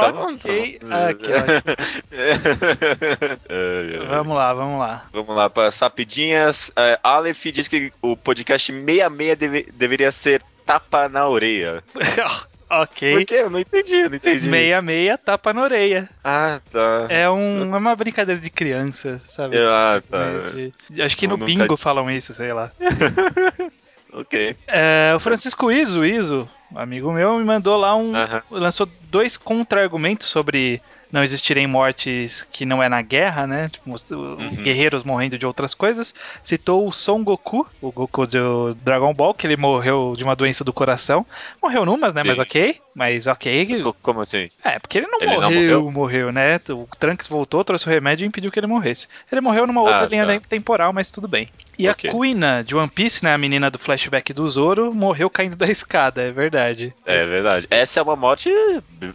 Tá bom, Ok. tá bom. Aqui. [LAUGHS] Vamos lá, vamos lá. Vamos lá, para as rapidinhas. É, Aleph diz que o podcast 66 deve- deveria ser tapa na orelha. [LAUGHS] Por ok. quê? Eu não entendi, eu não entendi. Meia meia tapa na orelha. Ah, tá. É, um, é uma brincadeira de criança, sabe? Ah, coisas, tá. né, de- acho que no nunca- bingo falam isso, sei lá. [LAUGHS] Ok. É, o Francisco Iso, Iso, amigo meu, me mandou lá um. Aham. lançou dois contra-argumentos sobre não existirem mortes que não é na guerra, né? Tipo, Uhum. guerreiros morrendo de outras coisas. Citou o Son Goku, o Goku do Dragon Ball, que ele morreu de uma doença do coração. Morreu numas, né? Sim. Mas ok. Mas ok. Co- Como assim? É, porque ele não Ele não morreu, morreu? morreu, né? O Trunks voltou, trouxe o remédio e impediu que ele morresse. Ele morreu numa outra Ah, linha tá. temporal, mas tudo bem. E Ok. a Kuina de One Piece, né? A menina do flashback do Zoro, morreu caindo da [LAUGHS] escada, é verdade. É verdade. Essa é uma morte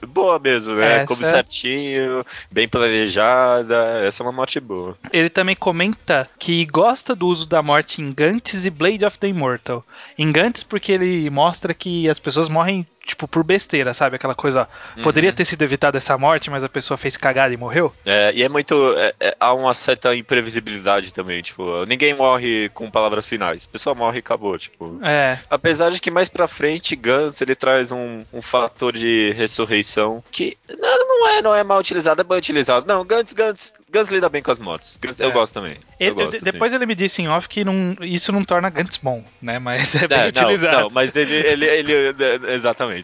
boa mesmo, né? Essa- Como certinho, bem planejada. Essa é uma morte boa. Ele também comenta que gosta do uso da morte em Gantz e Blade of the Immortal. Em Gantz porque ele mostra que as pessoas morrem tipo por besteira, sabe? Aquela coisa, ó, poderia Uhum. ter sido evitada essa morte, mas a pessoa fez cagada e morreu. É, e é muito. é- é- há uma certa imprevisibilidade também. Tipo, ninguém morre com palavras finais. A pessoa morre e acabou. Tipo. É, Apesar de que mais pra frente, Gantz ele traz um, um fator de ressurreição que não, não é, não é mal utilizado, é bem utilizado. Não, Gantz, Gantz, Gantz lida bem com as mortes. Gantz- Eu É. gosto também. Ele- eu gosto, sim. depois ele me disse em off que não- isso não torna Gantz bom, né? Mas é bem É, não, utilizado. não, mas ele, ele, ele, é, [LAUGHS] exatamente.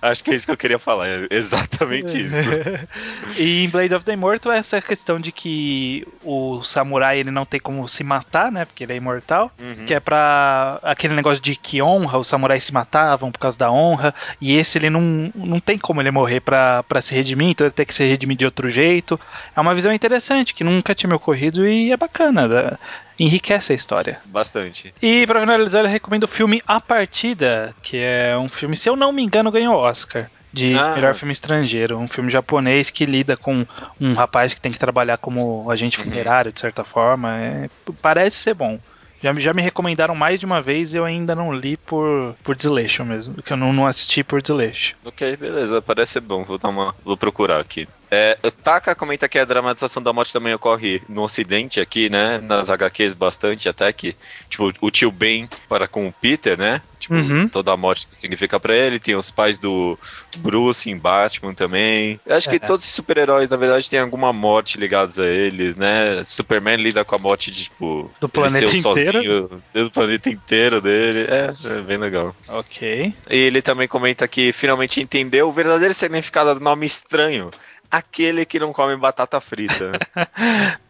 Acho que é isso que eu queria falar. É exatamente isso. [LAUGHS] E em Blade of the Immortal essa questão de que o samurai ele não tem como se matar, né? Porque ele é imortal. Uhum. Que é pra aquele negócio de que honra, os samurais se matavam por causa da honra. E esse ele não, não tem como ele morrer pra, pra se redimir, então ele tem que se redimir de outro jeito. É uma visão interessante que nunca tinha me ocorrido e é bacana. né? Enriquece a história. Bastante. E pra finalizar, eu recomendo o filme A Partida, que é um filme, se eu não me engano, ganhou Oscar. De Ah. melhor filme estrangeiro. Um filme japonês que lida com um rapaz que tem que trabalhar como agente Uhum. funerário, de certa forma. É, parece ser bom. Já, me- já me recomendaram mais de uma vez e eu ainda não li por, por desleixo mesmo. Que eu não, não assisti por desleixo. Ok, beleza, parece ser bom. Vou dar uma. Vou procurar aqui. É, o Taka comenta que a dramatização da morte também ocorre no ocidente aqui, né? Nas HQs bastante, até que, tipo, o tio Ben para com o Peter, né? Tipo, Uhum. toda a morte que significa pra ele. Tem os pais do Bruce em Batman também. Eu acho É. que todos os super-heróis, na verdade, têm alguma morte ligados a eles, né? Superman lida com a morte de, tipo, Do planeta inteiro. sozinho, do planeta inteiro dele. É, é bem legal. Ok. E ele também comenta que finalmente entendeu o verdadeiro significado do nome estranho. Aquele que não come batata frita. [LAUGHS]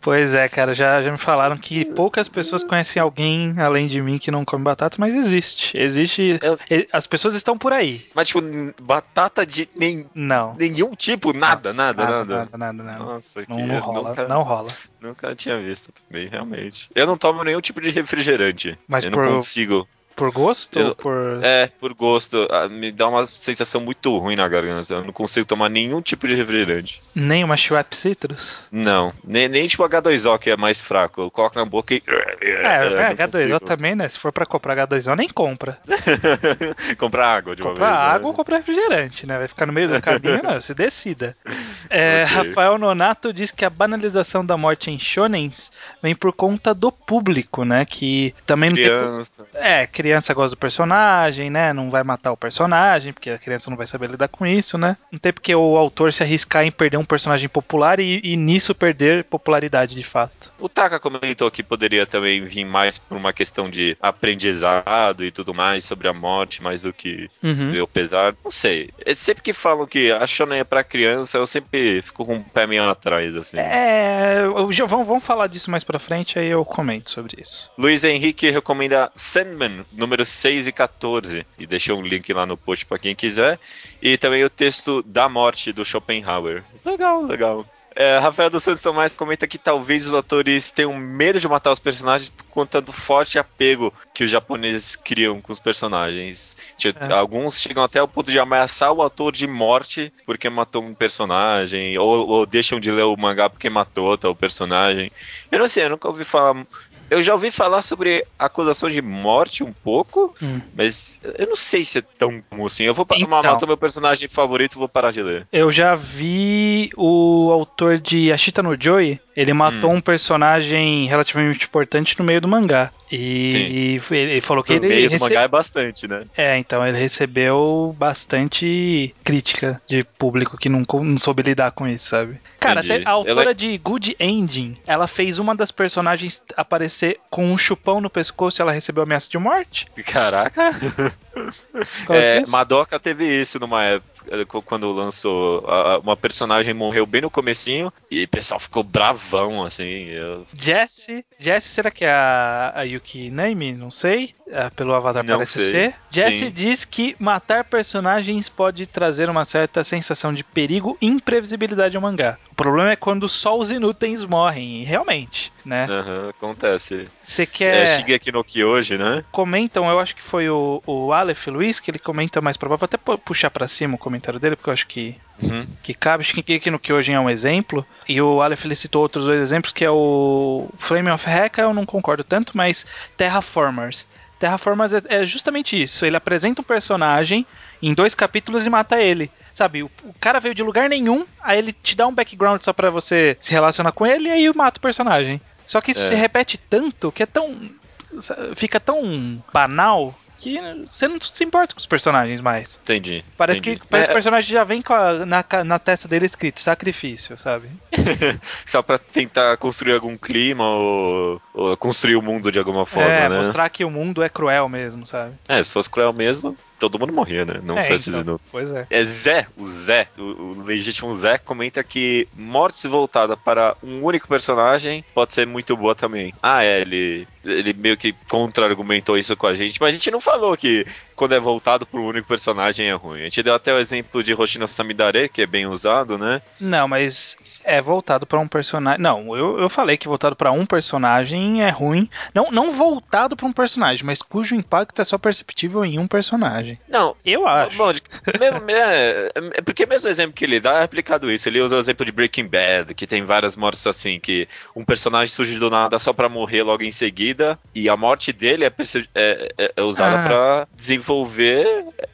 Pois é, cara, já, já me falaram que poucas pessoas conhecem alguém além de mim que não come batata, mas existe. Existe. Eu- As pessoas estão por aí. Mas, tipo, batata de nem, Não. nenhum tipo, nada, nada, nada. Nada, nada, nada. Nossa, que Não, não eu rola, nunca, não rola. nunca tinha visto também, realmente. Eu não tomo nenhum tipo de refrigerante. Mas eu por- não consigo. Por gosto Eu- ou por. É, por gosto. ah, Me dá uma sensação muito ruim na garganta. Eu não consigo tomar nenhum tipo de refrigerante. Nem uma Schweppes Citrus? Não. Nem, nem tipo H2O, que é mais fraco. Eu coloco na boca e. É, é não H2O consigo. também, né? Se for pra comprar H2O, nem compra. [LAUGHS] Comprar água de uma Comprar vez. né? água ou comprar refrigerante, né? Vai ficar no meio do caminho, [LAUGHS] não, se decida. É, Ok. Rafael Nonato diz que a banalização da morte em shonens vem por conta do público, né? Que também não tem Criança. É, criança gosta do personagem, né? Não vai matar o personagem, porque a criança não vai saber lidar com isso, né? Não tem porque o autor se arriscar em perder um personagem popular e, e nisso perder popularidade de fato. O Taka comentou que poderia também vir mais por uma questão de aprendizado e tudo mais sobre a morte, mais do que Uhum. ver o pesar. Não sei. É sempre que falam que a Shonen é pra criança, eu sempre fico com o pé meio atrás, assim. É, já- vamos, vamos falar disso mais pra frente, aí eu comento sobre isso. Luiz Henrique recomenda Sandman, número 6 e 14. E deixou um link lá no post pra quem quiser. E também o texto da morte do Schopenhauer. Legal, legal. É, Rafael dos Santos Tomás comenta que talvez os atores tenham medo de matar os personagens por conta do forte apego que os japoneses criam com os personagens. É. Alguns chegam até ao ponto de ameaçar o ator de morte porque matou um personagem, ou, ou deixam de ler o mangá porque matou tal personagem. Eu não sei, eu nunca ouvi falar. Eu já ouvi falar sobre acusação de morte um pouco, Hum. mas eu não sei se é tão comum assim. Eu vou Então. matar o meu personagem favorito e vou parar de ler. Eu já vi o autor de Ashita no Joy, ele matou Hum. um personagem relativamente importante no meio do mangá. E, e ele falou que No ele meio do mangá é bastante, né? É, então ele recebeu bastante crítica de público que não, não soube lidar com isso, sabe? Cara, Entendi. até a autora Ela- de Good Ending, ela fez uma das personagens aparecer com um chupão no pescoço e ela recebeu ameaça de morte. Caraca! [LAUGHS] É? Madoka teve isso numa época, eh, qu- quando lançou. a- Uma personagem morreu bem no comecinho e o pessoal ficou bravão, assim. eu- Jessie, Jessie, será que é a, a Yuki Naime? Não sei. Ah, pelo avatar Não parece sei. ser. Jessie Sim. diz que matar personagens pode trazer uma certa sensação de perigo e imprevisibilidade ao mangá. O problema é quando só os inúteis morrem, e realmente, né? Aham, acontece. Você É, quer. Shigeki no Kyoji, né? comentam, eu acho que foi o, o Aleph Luiz que ele comenta mais pra baixo. Vou até pu- puxar pra cima o comentário dele, porque eu acho que, Uhum. que cabe. Acho que aqui no que hoje é um exemplo. E o Aleph ele citou outros dois exemplos, que é o Flame of Heka, eu não concordo tanto, mas Terraformers. Terraformers é, é justamente isso. Ele apresenta um personagem em dois capítulos e mata ele. Sabe, o, cara veio de lugar nenhum, aí ele te dá um background só pra você se relacionar com ele e aí mata o personagem. Só que isso É. se repete tanto que é tão. fica tão banal que você não se importa com os personagens mais. Entendi. Parece entendi. que parece que o É, personagem já vem com a- na, na testa dele escrito sacrifício, sabe? [LAUGHS] só pra tentar construir algum clima ou, ou construir o mundo de alguma forma, é, né? mostrar que o mundo é cruel mesmo, sabe? É, se fosse cruel mesmo, todo mundo morria, né? Não é, só esses então, inúteis. Pois é. É Zé, o Zé, o, o legítimo Zé, comenta que mortes voltada para um único personagem pode ser muito boa também. Ah, é, ele, ele meio que contra-argumentou isso com a gente, mas a gente não falou que quando é voltado para um único personagem é ruim. A gente deu até o exemplo de Hoshino Samidare, que é bem usado, né? Não, mas é voltado pra um personagem. Não, eu, eu falei que voltado pra um personagem é ruim. Não, não voltado pra um personagem, mas cujo impacto é só perceptível em um personagem. Não, Eu acho. Bom, mesmo- é, é porque mesmo o exemplo que ele dá é aplicado isso. Ele usa o exemplo de Breaking Bad, que tem várias mortes assim, que um personagem surge do nada só pra morrer logo em seguida, e a morte dele é, é- é- é usada Ah. pra desenvolver.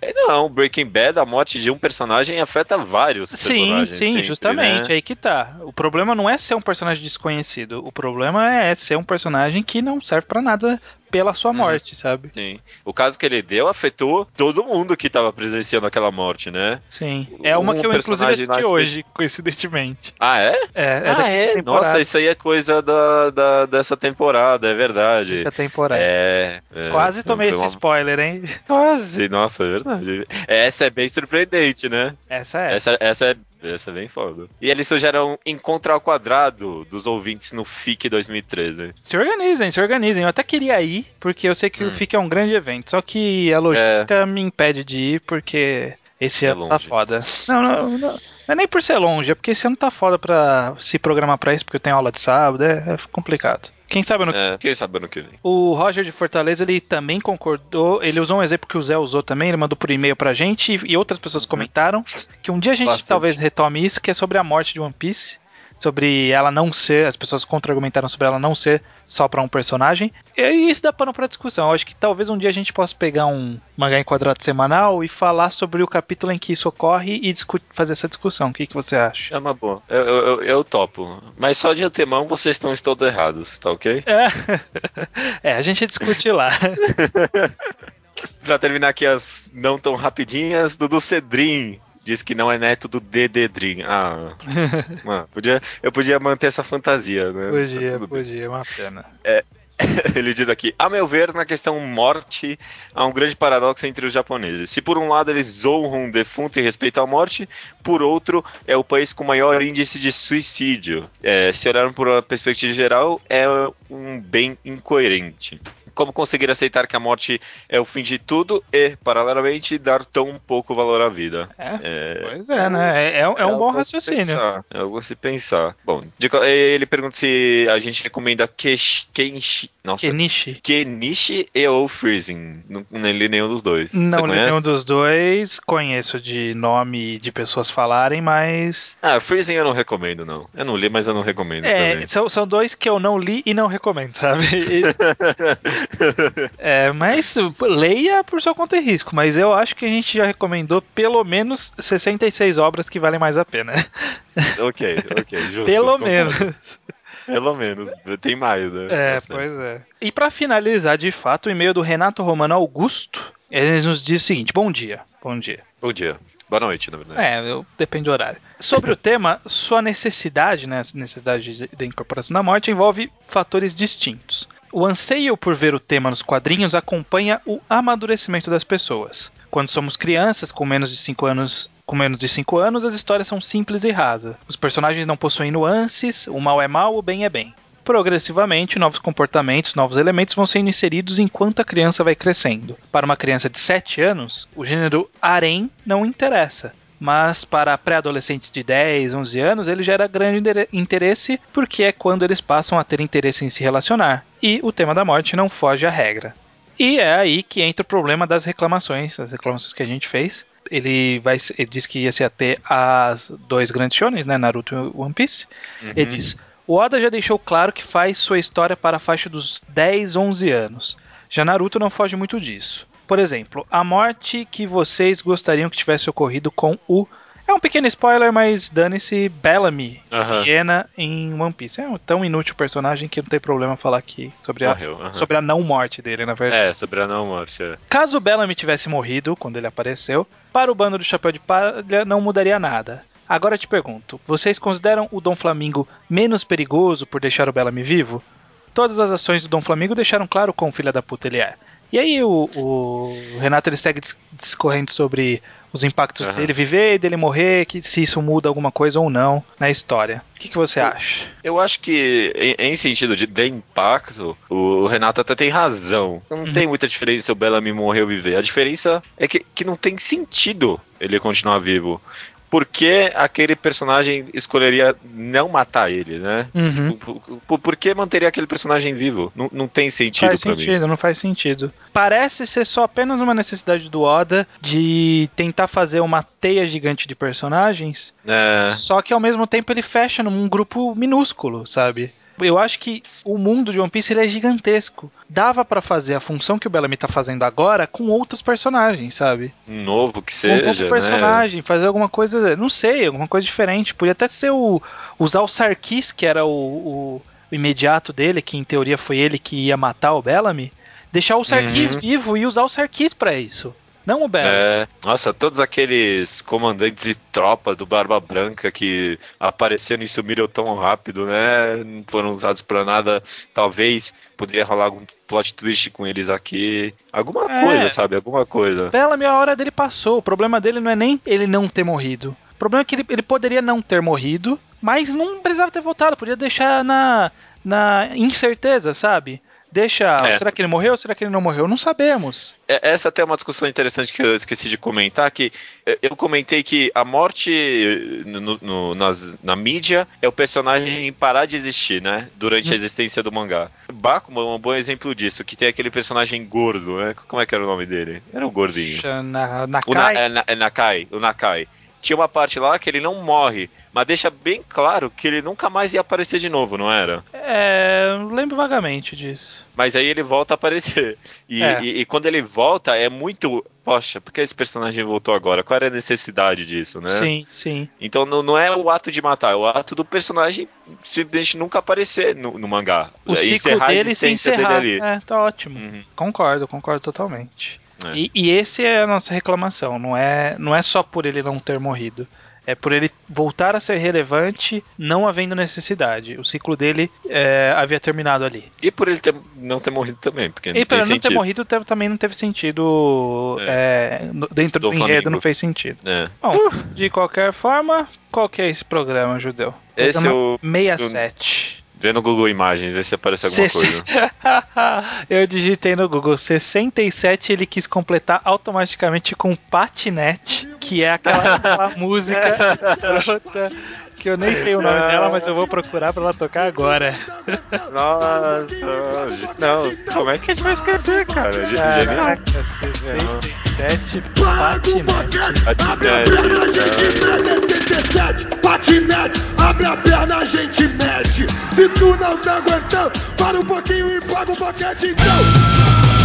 É, Não, Breaking Bad, a morte de um personagem afeta vários Sim, personagens. sim, sempre, justamente. né? Aí que tá. O problema não é ser um personagem desconhecido. O problema é ser um personagem que não serve pra nada pela sua Uhum. morte, sabe? Sim. O caso que ele deu afetou todo mundo que tava presenciando aquela morte, né? Sim. É uma Um que eu inclusive assisti mais hoje, coincidentemente. Ah, é? É, é da ah, é? temporada. Nossa, isso aí é coisa da, da- dessa temporada, é verdade. Quinta temporada. É, é. Quase tomei esse uma- spoiler, hein? Quase, nossa, é verdade. Essa é bem surpreendente, né? Essa é. Essa, essa, é, essa é bem foda. E eles sugeram um encontro ao quadrado dos ouvintes no FIC 2013. Se organizem, se organizem. Eu até queria ir, porque eu sei que Hum. o FIC é um grande evento. Só que a logística me impede de ir, porque esse É ano tá longe. foda. Não, não, não. Não é nem por ser longe, é porque esse ano tá foda pra se programar pra isso, porque eu tenho aula de sábado, é, é complicado. Quem sabe ano É, quem sabe ano que vem. O Roger de Fortaleza, ele também concordou. Ele usou um exemplo que o Zé usou também. Ele mandou por e-mail pra gente e, e outras pessoas comentaram. Que um dia a gente Bastante. talvez retome isso, que é sobre a morte de One Piece. Sobre ela não ser. As pessoas contra-argumentaram sobre ela não ser só pra um personagem. E isso dá pano pra discussão. Eu acho que talvez um dia a gente possa pegar um mangá enquadrado semanal e falar sobre o capítulo em que isso ocorre e fazer essa discussão. O que, que você acha? É uma boa. Eu, eu, eu, topo. Mas só de antemão vocês estão todos errados, tá ok? [LAUGHS] É, a gente discute lá. [LAUGHS] Pra terminar aqui as não tão rapidinhas, Dudu Cedrin diz que não é neto do Dededrin. Ah, [LAUGHS] mano, podia, eu podia manter essa fantasia, né? Tá Podia, bem. podia, é uma pena. [LAUGHS] Ele diz aqui: A meu ver, na questão morte, há um grande paradoxo entre os japoneses. Se por um lado eles honram um defunto e respeitam a morte, por outro, é o país com maior índice de suicídio. É, se olharmos por uma perspectiva geral, é um bem incoerente como conseguir aceitar que a morte é o fim de tudo e, paralelamente, dar tão pouco valor à vida. É, é pois é, né? É, é, é um bom raciocínio. Pensar, é algo a se pensar. Bom, ele pergunta se a gente recomenda Kenichi. Nossa. Kenichi. Kenichi e ou Freezing. Não, não li nenhum dos dois. Não li nenhum dos dois. Conheço de nome de pessoas falarem, mas. Ah, Freezing eu não recomendo, não. Eu não li, mas eu não recomendo. É, são, são dois que eu não li e não recomendo, sabe? [LAUGHS] [LAUGHS] é, mas leia por sua conta e risco. Mas eu acho que a gente já recomendou pelo menos 66 obras que valem mais a pena. [LAUGHS] ok, ok, justo. Pelo menos. Pelo menos, tem mais, né? É, pois é. E para finalizar, de fato, o e-mail do Renato Romano Augusto, ele nos diz o seguinte: Bom dia. Bom dia. Bom dia. Boa noite, na verdade. É, eu, depende do horário. Sobre o [LAUGHS] tema, sua necessidade, né, necessidade da incorporação da morte, envolve fatores distintos. O anseio por ver o tema nos quadrinhos acompanha o amadurecimento das pessoas. Quando somos crianças com menos de 5 anos, com menos de 5 anos, as histórias são simples e rasas. Os personagens não possuem nuances, o mal é mal, o bem é bem. Progressivamente, novos comportamentos, novos elementos vão sendo inseridos enquanto a criança vai crescendo. Para uma criança de 7 anos, o gênero harém não interessa mas para pré-adolescentes de 10, 11 anos ele gera grande interesse porque é quando eles passam a ter interesse em se relacionar. E o tema da morte não foge à regra. E é aí que entra o problema das reclamações, as reclamações que a gente fez. Ele vai, ele diz que ia se ater às dois grandes shonen, né, Naruto e One Piece. Uhum. Ele diz: "O Oda já deixou claro que faz sua história para a faixa dos 10, 11 anos. Já Naruto não foge muito disso. Por exemplo, a morte que vocês gostariam que tivesse ocorrido com o. É um pequeno spoiler, mas dane-se Bellamy, uhum. Hiena em One Piece. É um tão inútil personagem que não tem problema falar aqui sobre a, uhum. sobre a não morte dele, na verdade. É, sobre a não morte. É. Caso Bellamy tivesse morrido quando ele apareceu, para o bando do Chapéu de Palha não mudaria nada. Agora te pergunto, vocês consideram o Dom Flamingo menos perigoso por deixar o Bellamy vivo? Todas as ações do Dom Flamingo deixaram claro quão filha da puta ele é. E aí o, o Renato ele segue discorrendo sobre os impactos uhum. dele viver e dele morrer, que se isso muda alguma coisa ou não na história. O que, que você acha? Eu acho que, em, em sentido de, de, impacto, o Renato até tem razão. Não uhum. tem muita diferença se o Bellamy morrer ou viver. A diferença é que, que não tem sentido ele continuar vivo por que aquele personagem escolheria não matar ele, né? Uhum. Por, por, por, que manteria aquele personagem vivo? Não, não tem sentido faz sentido, mim. não faz sentido. Parece ser só apenas uma necessidade do Oda de tentar fazer uma teia gigante de personagens, é. só que ao mesmo tempo ele fecha num grupo minúsculo, sabe? Eu acho que o mundo de One Piece ele é gigantesco. Dava para fazer a função que o Bellamy tá fazendo agora com outros personagens, sabe? Um novo que seja, um novo né? personagem, né? fazer alguma coisa, não sei, alguma coisa diferente. Podia até ser o usar o Sarkis, que era o, o, o imediato dele, que em teoria foi ele que ia matar o Bellamy. Deixar o Sarkis uhum. vivo e usar o Sarkis para isso. Não o Belo. É, nossa, todos aqueles comandantes e tropas do Barba Branca que apareceram e sumiram tão rápido, né? Não foram usados para nada. Talvez poderia rolar algum plot twist com eles aqui. Alguma é. coisa, sabe? Alguma coisa. Bela, minha hora dele passou. O problema dele não é nem ele não ter morrido. O problema é que ele, ele poderia não ter morrido, mas não precisava ter voltado. Podia deixar na, na incerteza, sabe? Deixa. É. Será que ele morreu ou será que ele não morreu? Não sabemos. É, essa até é uma discussão interessante que eu esqueci de comentar, que é, eu comentei que a morte no, no, nas, na mídia é o personagem parar de existir, né? Durante a hum. existência do mangá. Bakuman é um bom exemplo disso, que tem aquele personagem gordo, né? Como é que era o nome dele? Era o gordinho. Na, Nakai? O Na, é, é Nakai, o Nakai. Tinha uma parte lá que ele não morre, mas deixa bem claro que ele nunca mais ia aparecer de novo, não era? É, lembro vagamente disso. Mas aí ele volta a aparecer. E, é. e, e quando ele volta, é muito. Poxa, por que esse personagem voltou agora? Qual era a necessidade disso, né? Sim, sim. Então não, não é o ato de matar, é o ato do personagem simplesmente nunca aparecer no, no mangá. O ciclo encerrar dele se encerrar. Dele ali. É, tá ótimo. Uhum. Concordo, concordo totalmente. É. E, e esse é a nossa reclamação, não é, não é só por ele não ter morrido É por ele voltar a ser relevante, não havendo necessidade. O ciclo dele é, havia terminado ali. E por ele ter, não ter morrido também, porque E ele não sentido. ter morrido teve- também não teve sentido. é, no- dentro do, Do enredo Flamengo. não fez sentido. É. Bom, de qualquer forma, qual que é esse programa, Judeu? Esse é o. 67. Vê no Google Imagens, vê se aparece alguma coisa. [LAUGHS] Eu digitei no Google 67 ele quis completar automaticamente com patinete, que é aquela, [LAUGHS] aquela música escrota que eu nem sei o nome dela, mas eu vou procurar pra ela tocar agora. [LAUGHS] Nossa, não, como é que a gente vai esquecer, cara? Ge- Genial. Caraca, 67 patinete. Atividade. Patinete, abre a perna, a gente mete. Se tu não tá aguentando, para um pouquinho e paga um boquete então.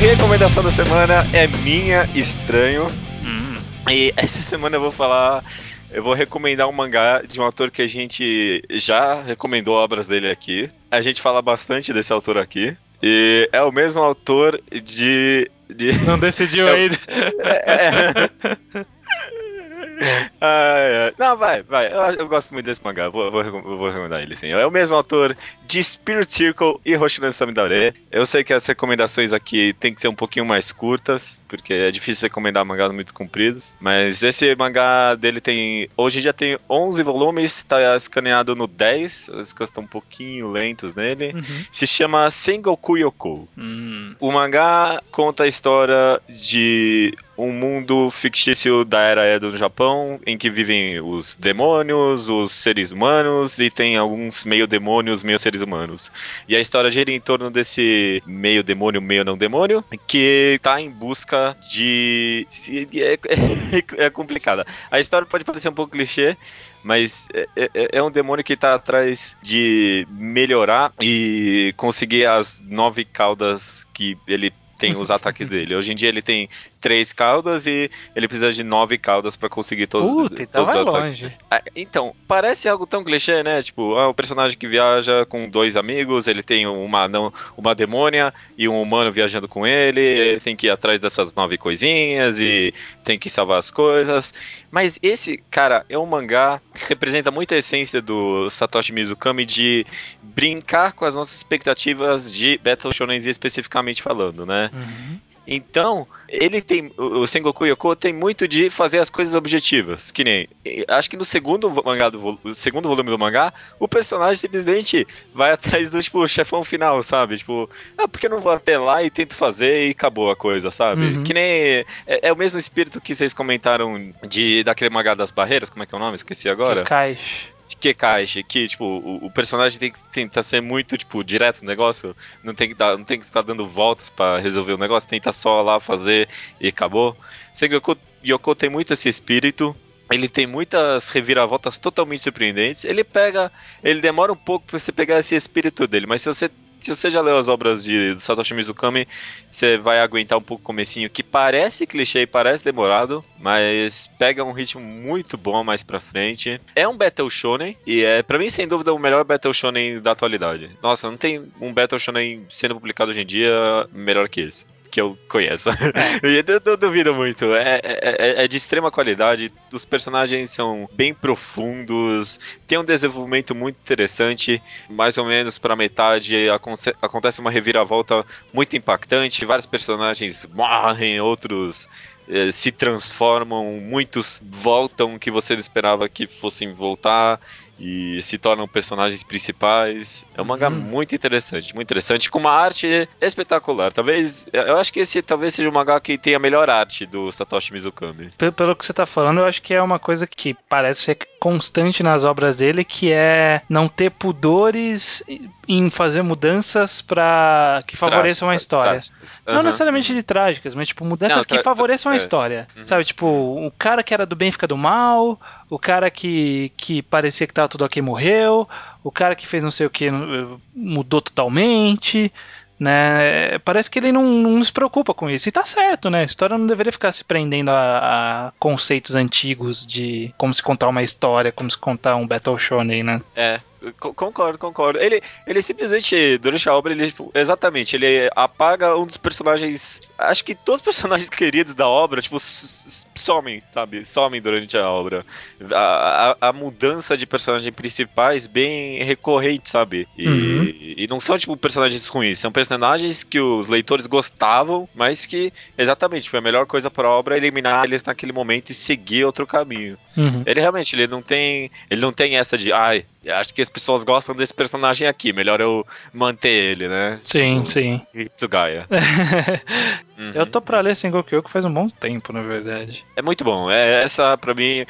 Recomendação da semana é minha, estranho. E essa semana eu vou falar. Eu vou recomendar um mangá de um autor que a gente já recomendou obras dele aqui. A gente fala bastante desse autor aqui. E é o mesmo autor de. de... Não decidiu Eu- ainda. [LAUGHS] [LAUGHS] Ah. Não, vai, vai. Eu, eu gosto muito desse mangá. Vou, vou, vou recomendar ele, sim. É o mesmo autor de Spirit Circle e Hoshino Samidare. Eu sei que as recomendações aqui tem que ser um pouquinho mais curtas, porque é difícil recomendar mangás muito compridos. Mas esse mangá dele tem. Hoje já tem 11 volumes, tá escaneado no 10. Os que estão um pouquinho lentos nele. Uhum. Se chama Sengoku Yoko. Hum. O mangá conta a história de um mundo fictício da era Edo no Japão, em que vivem os demônios, os seres humanos e tem alguns meio demônios, meio seres humanos. E a história gira em torno desse meio demônio, meio não demônio, que tá em busca de. É, é, [LAUGHS] é complicada. A história pode parecer um pouco clichê, mas é, é- é um demônio que tá atrás de melhorar e conseguir as nove caudas que ele tem os ataques [LAUGHS] dele. Hoje em dia ele tem três caudas e ele precisa de nove caudas pra conseguir todos, Puta, então todos os ataques. longe. Ah, Então, parece algo tão clichê, né? Tipo, ah, o personagem que viaja com dois amigos, ele tem uma, não, uma demônia e um humano viajando com ele, ele tem que ir atrás dessas nove coisinhas e tem que salvar as coisas. Mas esse, cara, é um mangá que representa muito a essência do Satoshi Mizukami de brincar com as nossas expectativas de Battle Shonen especificamente falando, né? Uhum. Então, ele tem. O Sengoku Yoko tem muito de fazer as coisas objetivas. Que nem. Acho que no segundo mangá do segundo volume do mangá, o personagem simplesmente vai [LAUGHS] atrás do tipo, chefão final, sabe? Tipo, ah, porque eu não vou até lá e tento fazer e acabou a coisa, sabe? Uhum. Que nem. É, é o mesmo espírito que vocês comentaram de daquele mangá das barreiras, como é que é o nome? Esqueci agora. Que De que tipo, o, o personagem tem que tentar ser muito, tipo, direto no negócio, não tem que, dar, não tem que ficar dando voltas pra resolver o negócio, tenta só lá fazer e acabou. Sengoku Yoko tem muito esse espírito, ele tem muitas reviravoltas totalmente surpreendentes, ele pega, ele demora um pouco pra você pegar esse espírito dele, mas se você se você já leu as obras de do Satoshi Mizukami, você vai aguentar um pouco o comecinho, que parece clichê parece demorado, mas pega um ritmo muito bom mais pra frente. É um Battle Shonen, e é, pra mim, sem dúvida, o melhor Battle Shonen da atualidade. Nossa, não tem um Battle Shonen sendo publicado hoje em dia melhor que esse. Que eu conheço. [LAUGHS] E eu, duvido muito. É, é- é- é de extrema qualidade. Os personagens são bem profundos. Tem um desenvolvimento muito interessante. Mais ou menos pra metade aconte- acontece uma reviravolta muito impactante. Vários personagens morrem, outros eh, se transformam, muitos voltam que você esperava que fossem voltar e se tornam personagens principais. É um mangá Uhum. muito interessante, muito interessante, com uma arte espetacular. Talvez, eu acho que esse talvez seja o mangá que tem a melhor arte do Satoshi Mizukami. Pe- Pelo que você tá falando, eu acho que é uma coisa que parece ser constante nas obras dele, que é não ter pudores em fazer mudanças para que favoreçam a Trágicas, história. trágicas. Não necessariamente de trágicas, mas tipo mudanças Não, que tra- favoreçam a é. história. Uhum. Sabe, tipo, o cara que era do bem fica do mal, o cara que, que parecia que tava tudo ok morreu, o cara que fez não sei o que mudou totalmente. Né? Parece que ele não, não se preocupa com isso. E tá certo, né? A história não deveria ficar se prendendo a, a conceitos antigos de como se contar uma história, como se contar um Battle Shonen, né? É, co- concordo, concordo. Ele, ele simplesmente, durante a obra, ele, tipo, exatamente, ele apaga um dos personagens. Acho que todos os personagens [LAUGHS] queridos da obra, tipo, somem, sabe? Somem durante a obra. A, a, a mudança de personagens principais bem recorrente, sabe? E, Uhum. E não são, tipo, personagens ruins, são personagens que os leitores gostavam, mas que, exatamente, foi a melhor coisa pra obra eliminar eles naquele momento e seguir outro caminho. Uhum. Ele realmente, ele não tem, ele não tem essa de, ai, acho que as pessoas gostam desse personagem aqui, melhor eu manter ele, né? Sim, Tipo, sim. Hitsugaya. [LAUGHS] Uhum. Eu tô pra ler Sengoku Yoko faz um bom tempo, na verdade. É muito bom. É, essa, pra mim,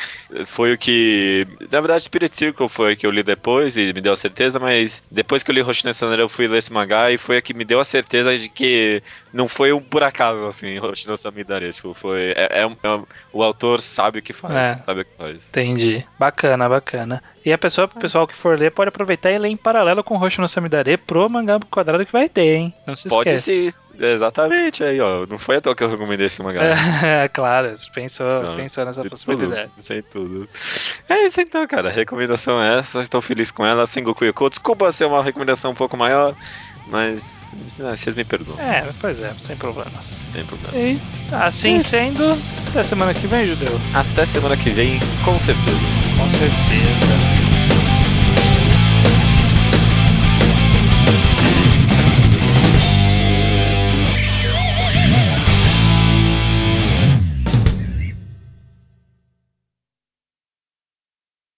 foi o que. Na verdade, Spirit Circle foi o que eu li depois e me deu a certeza, mas depois que eu li Hoshino Sanara, eu fui ler esse mangá e foi a que me deu a certeza de que não foi um por acaso, assim, Hoshino Samidare. Tipo, foi. É, é é o autor sabe o que faz, É. sabe o que faz. Entendi. Bacana, bacana. E a pessoa, o pessoal que for ler pode aproveitar e ler em paralelo com o Roxo no Samidare pro mangá quadrado que vai ter, hein? Não se Pode esquece. ser. Exatamente, aí, ó. Não foi à toa que eu recomendei esse mangá. É, [LAUGHS] claro, você pensou, Não, pensou nessa de possibilidade. Tudo, sei tudo. É isso então, cara. A recomendação é essa. Estou feliz com ela. Sengoku Yoko. Desculpa ser uma recomendação um pouco maior, mas ah, vocês me perdoam. É, pois é, sem problemas. Sem problema. E assim sendo, até semana que vem, Judeu. Até semana que vem, com certeza. Com certeza.